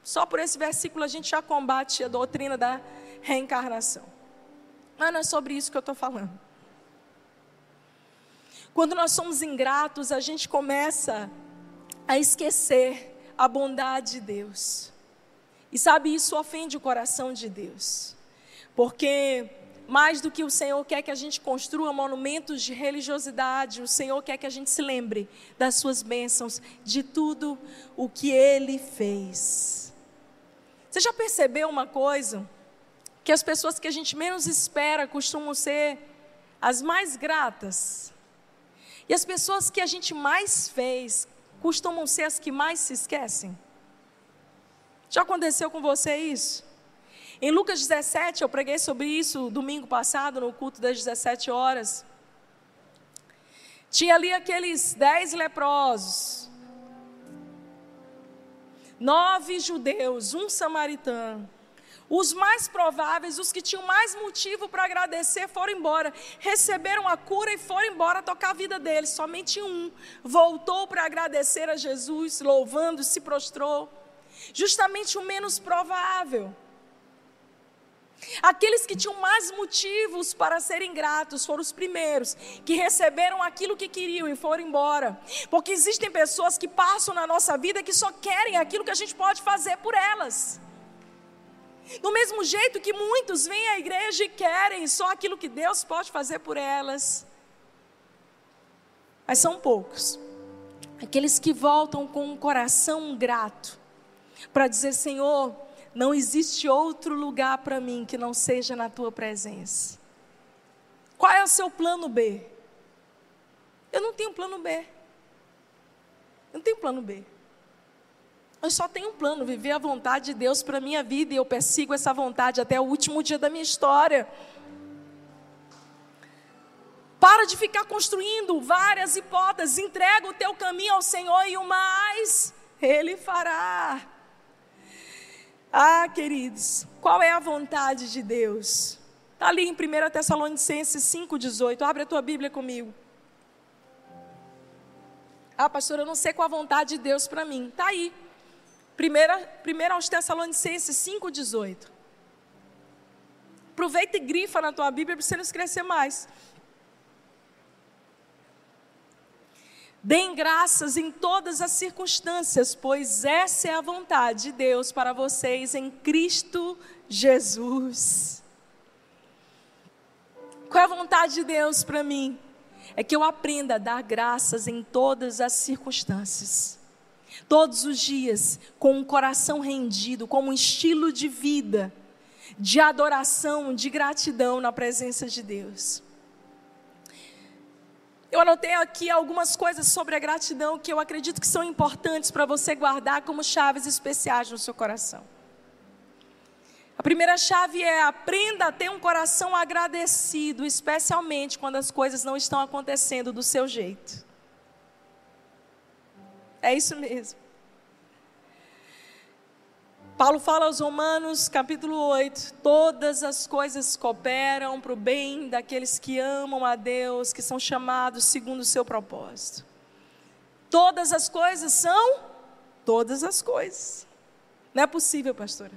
Só por esse versículo a gente já combate a doutrina da reencarnação. Mas não é sobre isso que eu estou falando. Quando nós somos ingratos, a gente começa a esquecer a bondade de Deus. E sabe, isso ofende o coração de Deus. Porque mais do que o Senhor quer que a gente construa monumentos de religiosidade, o Senhor quer que a gente se lembre das suas bênçãos, de tudo o que Ele fez. Você já percebeu uma coisa? Que as pessoas que a gente menos espera costumam ser as mais gratas. E as pessoas que a gente mais fez costumam ser as que mais se esquecem. Já aconteceu com você isso? Em Lucas 17, eu preguei sobre isso domingo passado, no culto das 17 horas. Tinha ali aqueles dez leprosos, nove judeus, um samaritano. Os mais prováveis, os que tinham mais motivo para agradecer, foram embora. Receberam a cura e foram embora tocar a vida deles. Somente um voltou para agradecer a Jesus, louvando, se prostrou. Justamente o menos provável. Aqueles que tinham mais motivos para serem gratos foram os primeiros, que receberam aquilo que queriam e foram embora. Porque existem pessoas que passam na nossa vida que só querem aquilo que a gente pode fazer por elas. Do mesmo jeito que muitos vêm à igreja e querem só aquilo que Deus pode fazer por elas. Mas são poucos. Aqueles que voltam com um coração grato para dizer: Senhor, não existe outro lugar para mim que não seja na tua presença. Qual é o seu plano B? Eu não tenho plano B. Eu não tenho plano B. Eu só tenho um plano, viver a vontade de Deus para a minha vida e eu persigo essa vontade até o último dia da minha história. Para de ficar construindo várias hipóteses, entrega o teu caminho ao Senhor e o mais Ele fará. Ah, queridos, qual é a vontade de Deus? Está ali em 1 Tessalonicenses 5,18. Abre a tua Bíblia comigo. Ah, pastor, eu não sei qual a vontade de Deus para mim. Está aí. 1 aos Tessalonicenses 5,18. Aproveita e grifa na tua Bíblia para você não esquecer mais. Deem graças em todas as circunstâncias, pois essa é a vontade de Deus para vocês em Cristo Jesus. Qual é a vontade de Deus para mim? É que eu aprenda a dar graças em todas as circunstâncias. Todos os dias, com um coração rendido, como um estilo de vida, de adoração, de gratidão na presença de Deus. Eu anotei aqui algumas coisas sobre a gratidão que eu acredito que são importantes para você guardar como chaves especiais no seu coração. A primeira chave é aprenda a ter um coração agradecido, especialmente quando as coisas não estão acontecendo do seu jeito. É isso mesmo. Paulo fala aos Romanos, capítulo 8: todas as coisas cooperam para o bem daqueles que amam a Deus, que são chamados segundo o seu propósito. Todas as coisas são todas as coisas. Não é possível, pastora.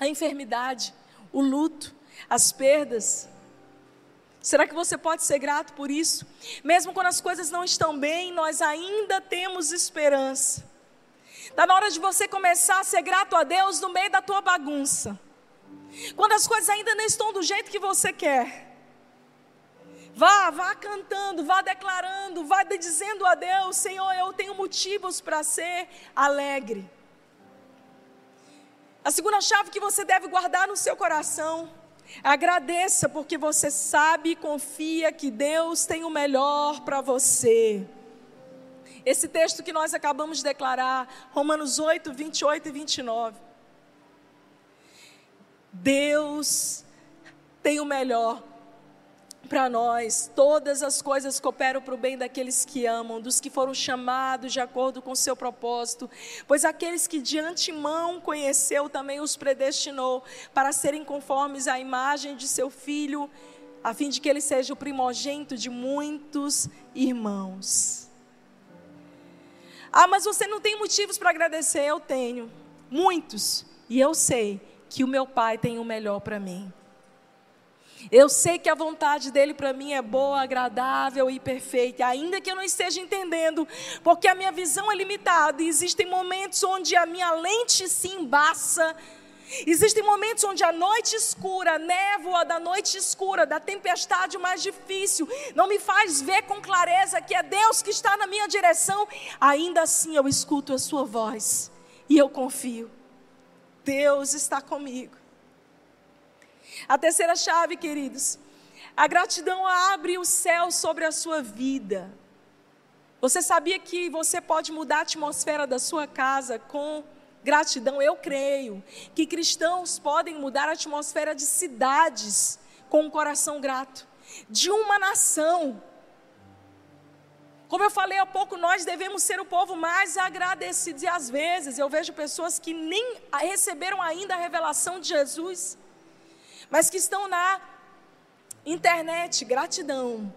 A enfermidade, o luto, as perdas. Será que você pode ser grato por isso? Mesmo quando as coisas não estão bem, nós ainda temos esperança. Está na hora de você começar a ser grato a Deus no meio da tua bagunça. Quando as coisas ainda não estão do jeito que você quer. Vá, vá cantando, vá declarando, vá dizendo a Deus: Senhor, eu tenho motivos para ser alegre. A segunda chave que você deve guardar no seu coração Agradeça porque você sabe e confia que Deus tem o melhor para você. Esse texto que nós acabamos de declarar, Romanos 8, 28 e 29. Deus tem o melhor para nós. Todas as coisas cooperam para o bem daqueles que amam, dos que foram chamados de acordo com o seu propósito. Pois aqueles que de antemão conheceu também os predestinou para serem conformes à imagem de seu filho, a fim de que ele seja o primogênito de muitos irmãos. Ah, mas você não tem motivos para agradecer? Eu tenho, muitos. E eu sei que o meu pai tem o melhor para mim. Eu sei que a vontade dele para mim é boa, agradável e perfeita, ainda que eu não esteja entendendo, porque a minha visão é limitada e existem momentos onde a minha lente se embaça. Existem momentos onde a noite escura, a névoa da noite escura, da tempestade mais difícil, não me faz ver com clareza que é Deus que está na minha direção. Ainda assim eu escuto a Sua voz e eu confio. Deus está comigo. A terceira chave, queridos, a gratidão abre o céu sobre a sua vida. Você sabia que você pode mudar a atmosfera da sua casa com gratidão? Eu creio que cristãos podem mudar a atmosfera de cidades com um coração grato, de uma nação. Como eu falei há pouco, nós devemos ser o povo mais agradecido. E às vezes eu vejo pessoas que nem receberam ainda a revelação de Jesus mas que estão na internet, gratidão.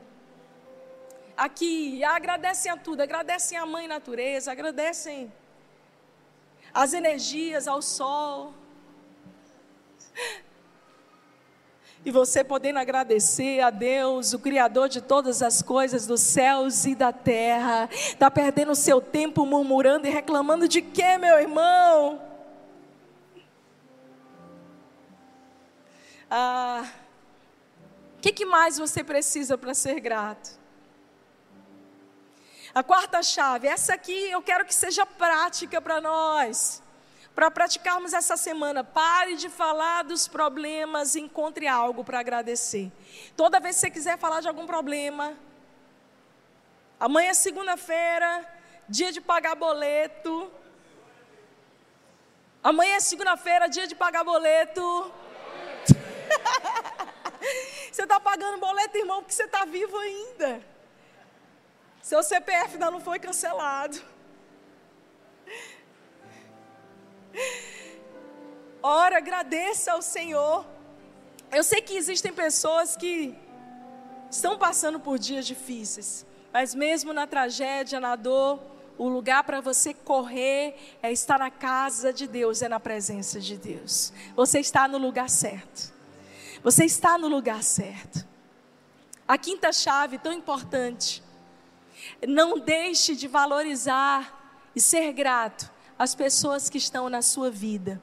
Aqui, agradecem a tudo, agradecem a mãe natureza, agradecem as energias, ao sol. E você podendo agradecer a Deus, o Criador de todas as coisas, dos céus e da terra, está perdendo o seu tempo murmurando e reclamando de quê, meu irmão? Ah, o que, que mais você precisa para ser grato? A quarta chave, essa aqui eu quero que seja prática para nós. Para praticarmos essa semana, pare de falar dos problemas, encontre algo para agradecer. Toda vez que você quiser falar de algum problema, amanhã é segunda-feira, dia de pagar boleto. Amanhã é segunda-feira, dia de pagar boleto. Você está pagando boleto, irmão, porque você está vivo ainda. Seu CPF ainda não foi cancelado. Ora, agradeça ao Senhor. Eu sei que existem pessoas que estão passando por dias difíceis, mas mesmo na tragédia, na dor, o lugar para você correr é estar na casa de Deus, é na presença de Deus. Você está no lugar certo. Você está no lugar certo. A quinta chave, tão importante. Não deixe de valorizar e ser grato às pessoas que estão na sua vida.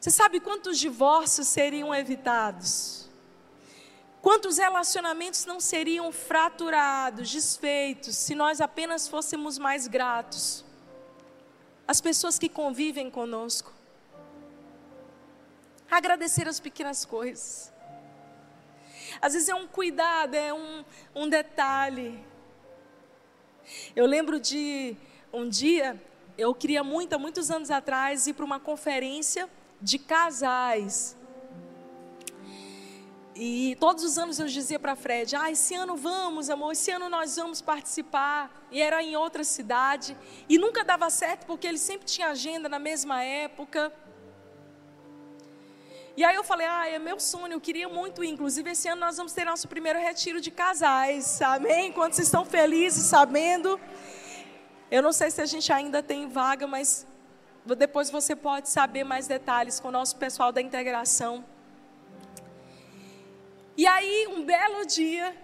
Você sabe quantos divórcios seriam evitados? Quantos relacionamentos não seriam fraturados, desfeitos, se nós apenas fôssemos mais gratos? As pessoas que convivem conosco. Agradecer as pequenas coisas. Às vezes é um cuidado, é um, um detalhe. Eu lembro de um dia, eu queria muito, há muitos anos atrás, ir para uma conferência de casais. E todos os anos eu dizia para Fred: Ah, esse ano vamos, amor, esse ano nós vamos participar. E era em outra cidade. E nunca dava certo porque ele sempre tinha agenda na mesma época. E aí eu falei, ah, é meu sonho, eu queria muito ir. Inclusive, esse ano nós vamos ter nosso primeiro retiro de casais, amém? Quantos estão felizes sabendo? Eu não sei se a gente ainda tem vaga, mas depois você pode saber mais detalhes com o nosso pessoal da integração. E aí, um belo dia,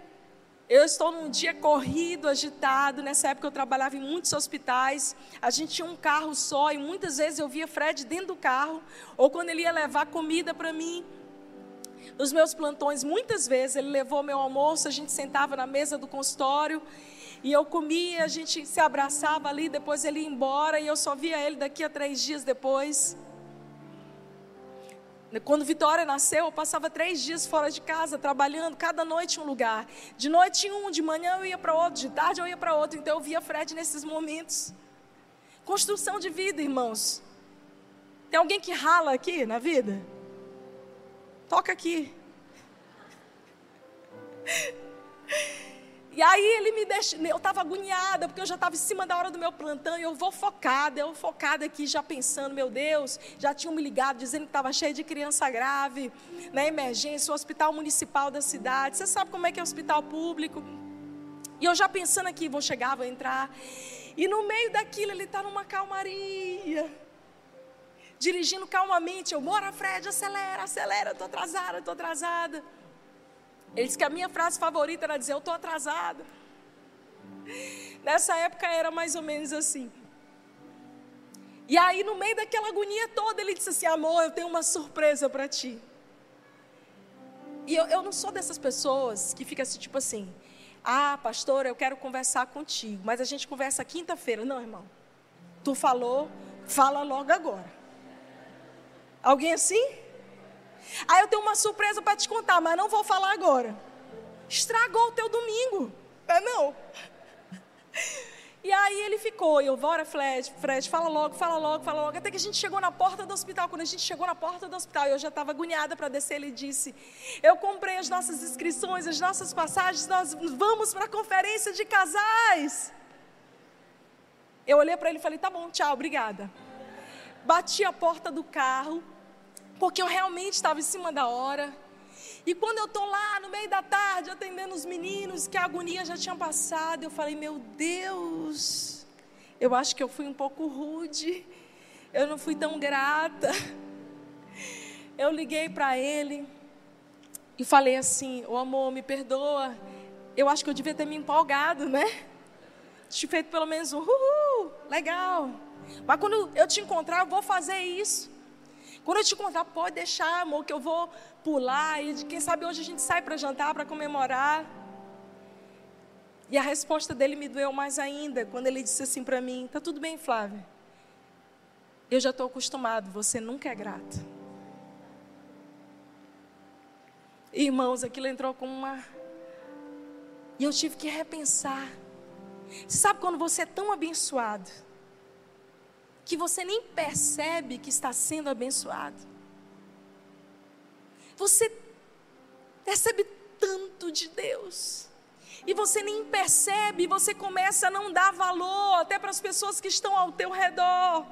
eu estou num dia corrido, agitado. Nessa época eu trabalhava em muitos hospitais. A gente tinha um carro só e muitas vezes eu via Fred dentro do carro, ou quando ele ia levar comida para mim. Nos meus plantões, muitas vezes ele levou meu almoço, a gente sentava na mesa do consultório e eu comia, a gente se abraçava ali, depois ele ia embora e eu só via ele daqui a três dias depois. Quando Vitória nasceu, eu passava três dias fora de casa, trabalhando, cada noite em um lugar. De noite em um, de manhã eu ia para outro, de tarde eu ia para outro. Então eu via Fred nesses momentos. Construção de vida, irmãos. Tem alguém que rala aqui na vida? Toca aqui. E aí ele me deixa, eu estava agoniada, porque eu já estava em cima da hora do meu plantão, e eu vou focada, eu focada aqui, já pensando, meu Deus, já tinham me ligado dizendo que estava cheio de criança grave, na emergência, o hospital municipal da cidade. Você sabe como é que é o hospital público? E eu já pensando aqui, vou chegar, vou entrar. E no meio daquilo ele está numa calmaria. Dirigindo calmamente, eu, bora Fred, acelera, acelera, estou atrasada, estou atrasada. Ele disse que a minha frase favorita era dizer: Eu estou atrasada. Nessa época era mais ou menos assim. E aí, no meio daquela agonia toda, ele disse assim: Amor, eu tenho uma surpresa para ti. E eu, eu não sou dessas pessoas que fica assim, tipo assim: Ah, pastor, eu quero conversar contigo, mas a gente conversa quinta-feira. Não, irmão. Tu falou, fala logo agora. Alguém assim? Aí eu tenho uma surpresa para te contar, mas não vou falar agora. Estragou o teu domingo. É não? E aí ele ficou, e eu, bora Fred, Fred, fala logo, fala logo, fala logo. Até que a gente chegou na porta do hospital. Quando a gente chegou na porta do hospital, eu já estava agoniada para descer, ele disse: Eu comprei as nossas inscrições, as nossas passagens, nós vamos para a conferência de casais. Eu olhei para ele e falei: Tá bom, tchau, obrigada. Bati a porta do carro, porque eu realmente estava em cima da hora. E quando eu estou lá no meio da tarde atendendo os meninos, que a agonia já tinha passado, eu falei: Meu Deus, eu acho que eu fui um pouco rude, eu não fui tão grata. Eu liguei para ele e falei assim: Ô amor, me perdoa, eu acho que eu devia ter me empolgado, né? Tinha feito pelo menos um uhul, legal. Mas quando eu te encontrar, eu vou fazer isso. Quando eu te contar, pode deixar, amor, que eu vou pular. E quem sabe hoje a gente sai para jantar, para comemorar. E a resposta dele me doeu mais ainda, quando ele disse assim para mim: Tá tudo bem, Flávia. Eu já estou acostumado, você nunca é grata. Irmãos, aquilo entrou com uma. E eu tive que repensar. Sabe quando você é tão abençoado? Que você nem percebe que está sendo abençoado. Você recebe tanto de Deus. E você nem percebe, você começa a não dar valor até para as pessoas que estão ao teu redor.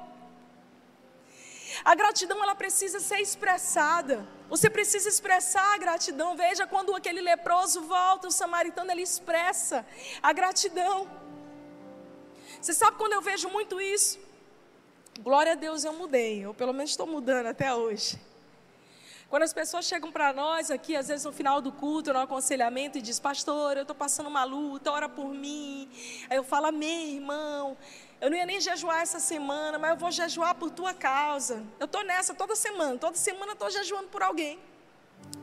A gratidão ela precisa ser expressada. Você precisa expressar a gratidão. Veja quando aquele leproso volta, o samaritano ele expressa a gratidão. Você sabe quando eu vejo muito isso? Glória a Deus, eu mudei, ou pelo menos estou mudando até hoje. Quando as pessoas chegam para nós aqui, às vezes no final do culto, no aconselhamento, e diz, pastor, eu estou passando uma luta, ora por mim. Aí eu falo, amém, irmão. Eu não ia nem jejuar essa semana, mas eu vou jejuar por tua causa. Eu estou nessa toda semana, toda semana eu estou jejuando por alguém,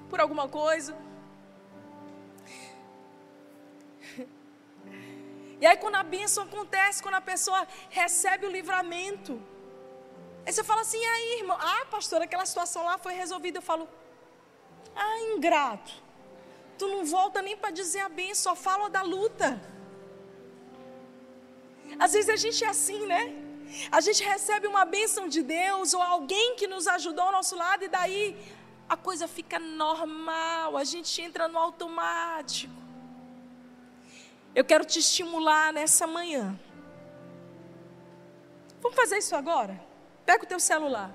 por alguma coisa. E aí, quando a bênção acontece, quando a pessoa recebe o livramento, Aí você fala assim, aí, irmão, ah, pastor, aquela situação lá foi resolvida. Eu falo, ah, ingrato. Tu não volta nem para dizer a bem, só fala da luta. Às vezes a gente é assim, né? A gente recebe uma bênção de Deus ou alguém que nos ajudou ao nosso lado e daí a coisa fica normal, a gente entra no automático. Eu quero te estimular nessa manhã. Vamos fazer isso agora? Pega o teu celular.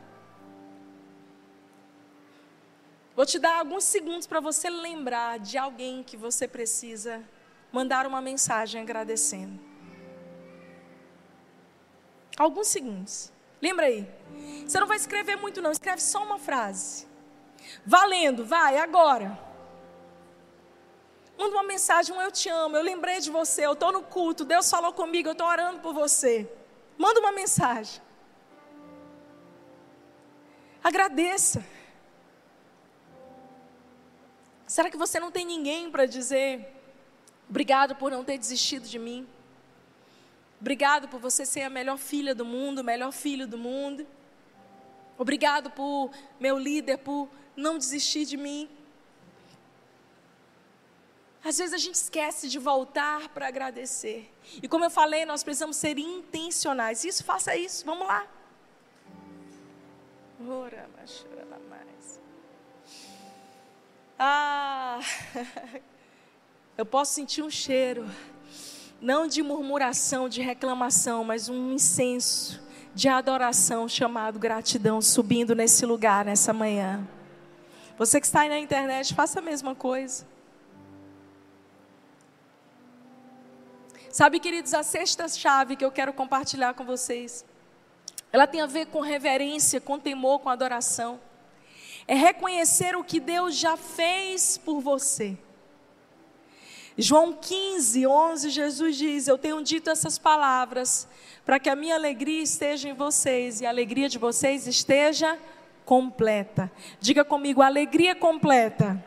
Vou te dar alguns segundos para você lembrar de alguém que você precisa mandar uma mensagem agradecendo. Alguns segundos. Lembra aí. Você não vai escrever muito, não. Escreve só uma frase. Valendo, vai, agora. Manda uma mensagem, um eu te amo, eu lembrei de você, eu estou no culto, Deus falou comigo, eu estou orando por você. Manda uma mensagem. Agradeça. Será que você não tem ninguém para dizer obrigado por não ter desistido de mim? Obrigado por você ser a melhor filha do mundo, o melhor filho do mundo. Obrigado por meu líder, por não desistir de mim. Às vezes a gente esquece de voltar para agradecer. E como eu falei, nós precisamos ser intencionais. Isso, faça isso. Vamos lá. Ora, mais. Ah, eu posso sentir um cheiro, não de murmuração, de reclamação, mas um incenso de adoração chamado gratidão subindo nesse lugar, nessa manhã. Você que está aí na internet, faça a mesma coisa. Sabe, queridos, a sexta chave que eu quero compartilhar com vocês, ela tem a ver com reverência, com temor, com adoração. É reconhecer o que Deus já fez por você. João 15, 11, Jesus diz: Eu tenho dito essas palavras para que a minha alegria esteja em vocês e a alegria de vocês esteja completa. Diga comigo, alegria completa.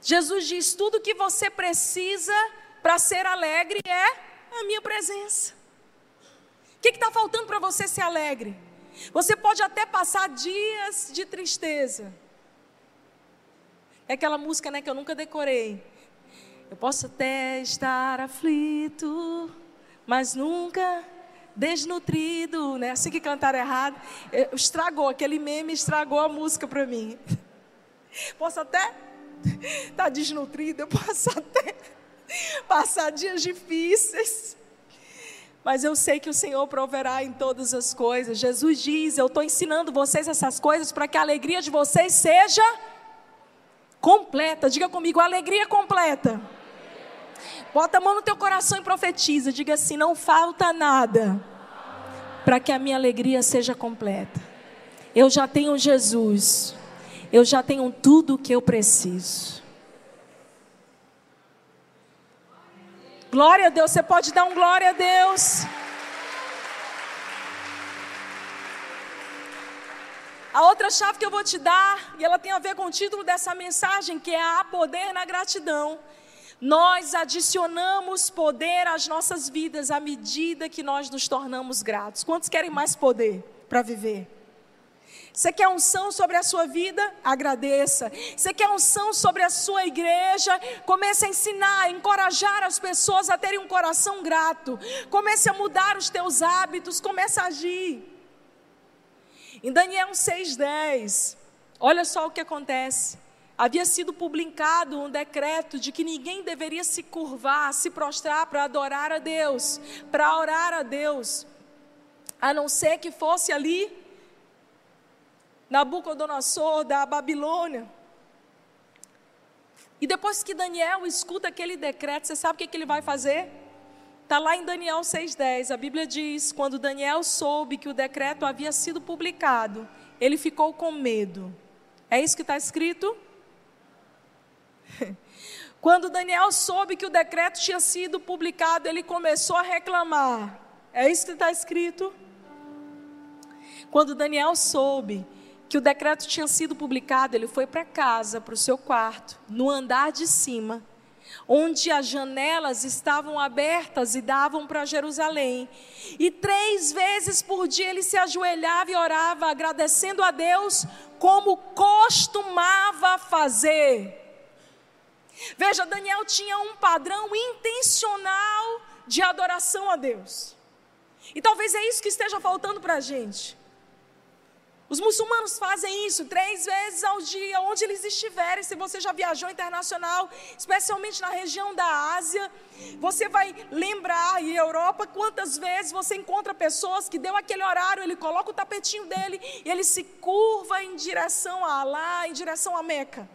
Jesus diz: tudo que você precisa para ser alegre é a minha presença. O que está faltando para você ser alegre? Você pode até passar dias de tristeza. É aquela música né, que eu nunca decorei. Eu posso até estar aflito, mas nunca desnutrido, né? Assim que cantaram errado, estragou aquele meme, estragou a música para mim. Posso até estar tá desnutrido, eu posso até passar dias difíceis. Mas eu sei que o Senhor proverá em todas as coisas. Jesus diz: Eu estou ensinando vocês essas coisas para que a alegria de vocês seja completa. Diga comigo, alegria completa. Bota a mão no teu coração e profetiza. Diga assim: não falta nada para que a minha alegria seja completa. Eu já tenho Jesus. Eu já tenho tudo o que eu preciso. Glória a Deus. Você pode dar um glória a Deus. A outra chave que eu vou te dar, e ela tem a ver com o título dessa mensagem, que é a poder na gratidão. Nós adicionamos poder às nossas vidas à medida que nós nos tornamos gratos. Quantos querem mais poder para viver? Você quer unção sobre a sua vida? Agradeça. Você quer unção sobre a sua igreja? Comece a ensinar, a encorajar as pessoas a terem um coração grato. Comece a mudar os teus hábitos, comece a agir. Em Daniel 6,10, olha só o que acontece. Havia sido publicado um decreto de que ninguém deveria se curvar, se prostrar para adorar a Deus, para orar a Deus, a não ser que fosse ali Nabucodonosor da Babilônia. E depois que Daniel escuta aquele decreto, você sabe o que, que ele vai fazer? Está lá em Daniel 6,10. A Bíblia diz: quando Daniel soube que o decreto havia sido publicado, ele ficou com medo. É isso que está escrito? Quando Daniel soube que o decreto tinha sido publicado, ele começou a reclamar. É isso que está escrito? Quando Daniel soube que o decreto tinha sido publicado, ele foi para casa, para o seu quarto, no andar de cima, onde as janelas estavam abertas e davam para Jerusalém. E três vezes por dia ele se ajoelhava e orava, agradecendo a Deus, como costumava fazer. Veja, Daniel tinha um padrão intencional de adoração a Deus. E talvez é isso que esteja faltando para a gente. Os muçulmanos fazem isso três vezes ao dia, onde eles estiverem. Se você já viajou internacional, especialmente na região da Ásia, você vai lembrar, e Europa, quantas vezes você encontra pessoas que deu aquele horário, ele coloca o tapetinho dele e ele se curva em direção a Alá, em direção a Meca.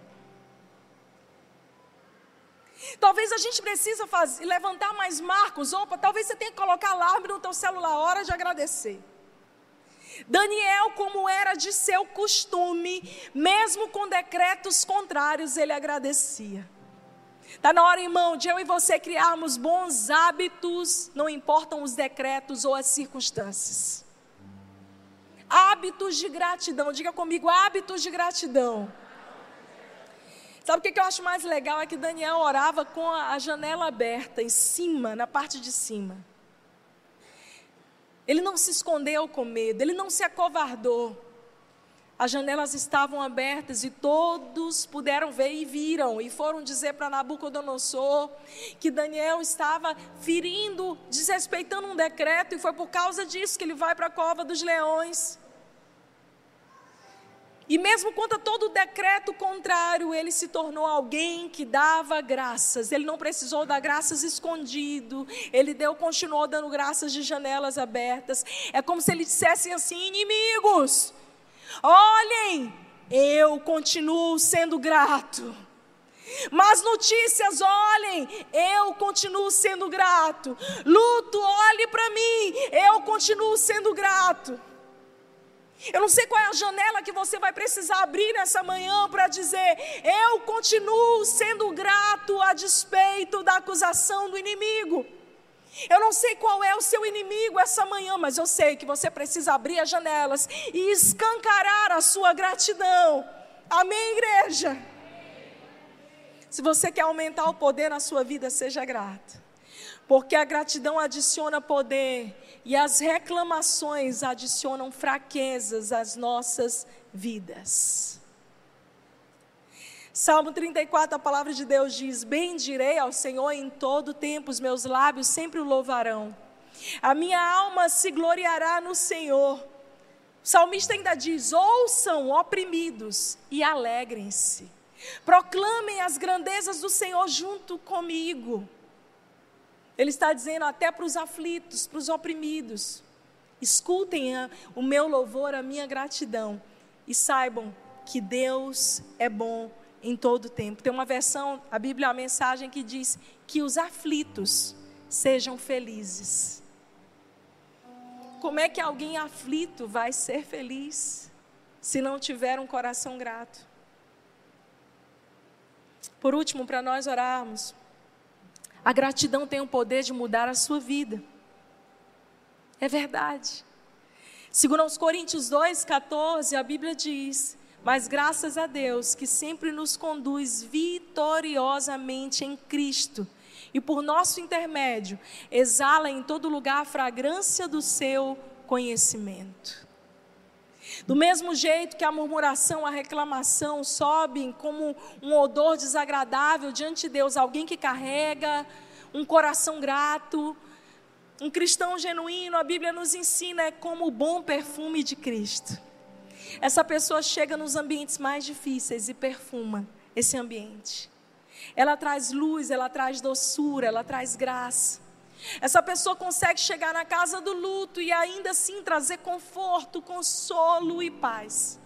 Talvez a gente precisa fazer, levantar mais marcos. Opa, talvez você tenha que colocar alarme no teu celular, hora de agradecer. Daniel, como era de seu costume, mesmo com decretos contrários, ele agradecia. Está na hora, irmão, de eu e você criarmos bons hábitos, não importam os decretos ou as circunstâncias. Hábitos de gratidão, diga comigo, hábitos de gratidão. Sabe o que eu acho mais legal? É que Daniel orava com a janela aberta, em cima, na parte de cima. Ele não se escondeu com medo, ele não se acovardou. As janelas estavam abertas e todos puderam ver e viram, e foram dizer para Nabucodonosor que Daniel estava ferindo, desrespeitando um decreto, e foi por causa disso que ele vai para a cova dos leões. E mesmo contra todo o decreto contrário, ele se tornou alguém que dava graças. Ele não precisou dar graças escondido. Ele deu, continuou dando graças de janelas abertas. É como se ele dissesse assim: inimigos, olhem, eu continuo sendo grato. Mas notícias, olhem, eu continuo sendo grato. Luto, olhe para mim, eu continuo sendo grato. Eu não sei qual é a janela que você vai precisar abrir nessa manhã para dizer: eu continuo sendo grato a despeito da acusação do inimigo. Eu não sei qual é o seu inimigo essa manhã, mas eu sei que você precisa abrir as janelas e escancarar a sua gratidão. Amém, igreja? Se você quer aumentar o poder na sua vida, seja grato. Porque a gratidão adiciona poder e as reclamações adicionam fraquezas às nossas vidas. Salmo 34, a palavra de Deus diz: Bendirei ao Senhor em todo tempo, os meus lábios sempre o louvarão. A minha alma se gloriará no Senhor. O salmista ainda diz: Ouçam, oprimidos, e alegrem-se. Proclamem as grandezas do Senhor junto comigo. Ele está dizendo até para os aflitos, para os oprimidos: escutem a, o meu louvor, a minha gratidão e saibam que Deus é bom em todo tempo. Tem uma versão, a Bíblia, a mensagem que diz que os aflitos sejam felizes. Como é que alguém aflito vai ser feliz se não tiver um coração grato? Por último, para nós orarmos, a gratidão tem o poder de mudar a sua vida. É verdade. Segundo aos Coríntios 2:14, a Bíblia diz: "Mas graças a Deus que sempre nos conduz vitoriosamente em Cristo, e por nosso intermédio exala em todo lugar a fragrância do seu conhecimento." Do mesmo jeito que a murmuração, a reclamação sobem como um odor desagradável diante de Deus, alguém que carrega um coração grato, um cristão genuíno, a Bíblia nos ensina é como o bom perfume de Cristo. Essa pessoa chega nos ambientes mais difíceis e perfuma esse ambiente. Ela traz luz, ela traz doçura, ela traz graça. Essa pessoa consegue chegar na casa do luto e ainda assim trazer conforto, consolo e paz.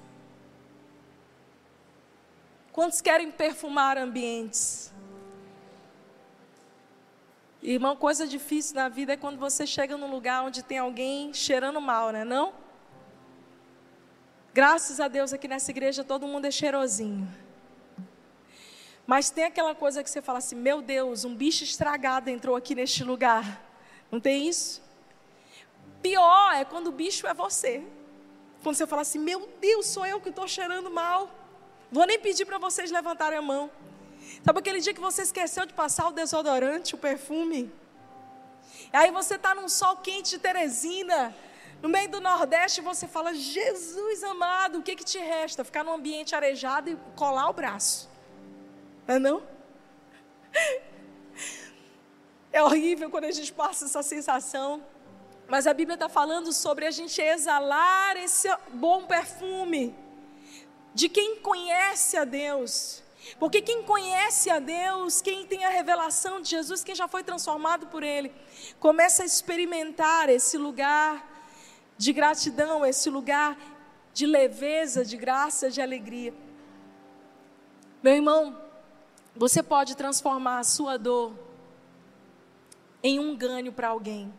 Quantos querem perfumar ambientes? Irmão, coisa difícil na vida é quando você chega num lugar onde tem alguém cheirando mal, né? Não? Graças a Deus aqui nessa igreja todo mundo é cheirosinho. Mas tem aquela coisa que você fala assim: meu Deus, um bicho estragado entrou aqui neste lugar. Não tem isso? Pior é quando o bicho é você. Quando você fala assim: meu Deus, sou eu que estou cheirando mal. Vou nem pedir para vocês levantarem a mão. Sabe aquele dia que você esqueceu de passar o desodorante, o perfume? E aí você está num sol quente de Teresina, no meio do Nordeste, e você fala: Jesus amado, o que, que te resta? Ficar num ambiente arejado e colar o braço. Não é não? É horrível quando a gente passa essa sensação. Mas a Bíblia está falando sobre a gente exalar esse bom perfume de quem conhece a Deus. Porque quem conhece a Deus, quem tem a revelação de Jesus, quem já foi transformado por Ele, começa a experimentar esse lugar de gratidão, esse lugar de leveza, de graça, de alegria. Meu irmão, você pode transformar a sua dor em um ganho para alguém.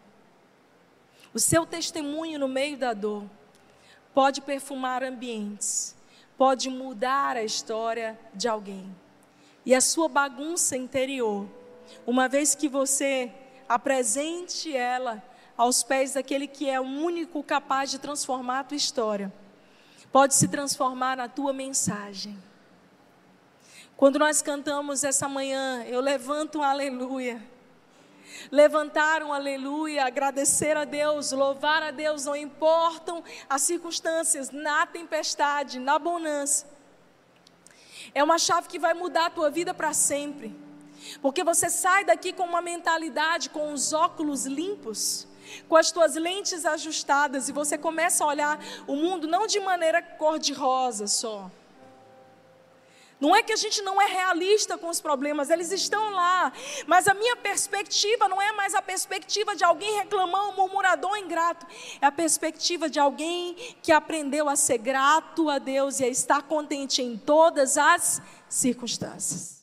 O seu testemunho no meio da dor pode perfumar ambientes, pode mudar a história de alguém. E a sua bagunça interior, uma vez que você apresente ela aos pés daquele que é o único capaz de transformar a tua história, pode se transformar na tua mensagem. Quando nós cantamos essa manhã, eu levanto um aleluia. levantar um aleluia, agradecer a Deus, louvar a Deus, não importam as circunstâncias, na tempestade, na bonança. É uma chave que vai mudar a tua vida para sempre. Porque você sai daqui com uma mentalidade, com os óculos limpos, com as tuas lentes ajustadas e você começa a olhar o mundo não de maneira cor-de-rosa só. Não é que a gente não é realista com os problemas, eles estão lá. Mas a minha perspectiva não é mais a perspectiva de alguém reclamão, murmurador, ingrato. É a perspectiva de alguém que aprendeu a ser grato a Deus e a estar contente em todas as circunstâncias.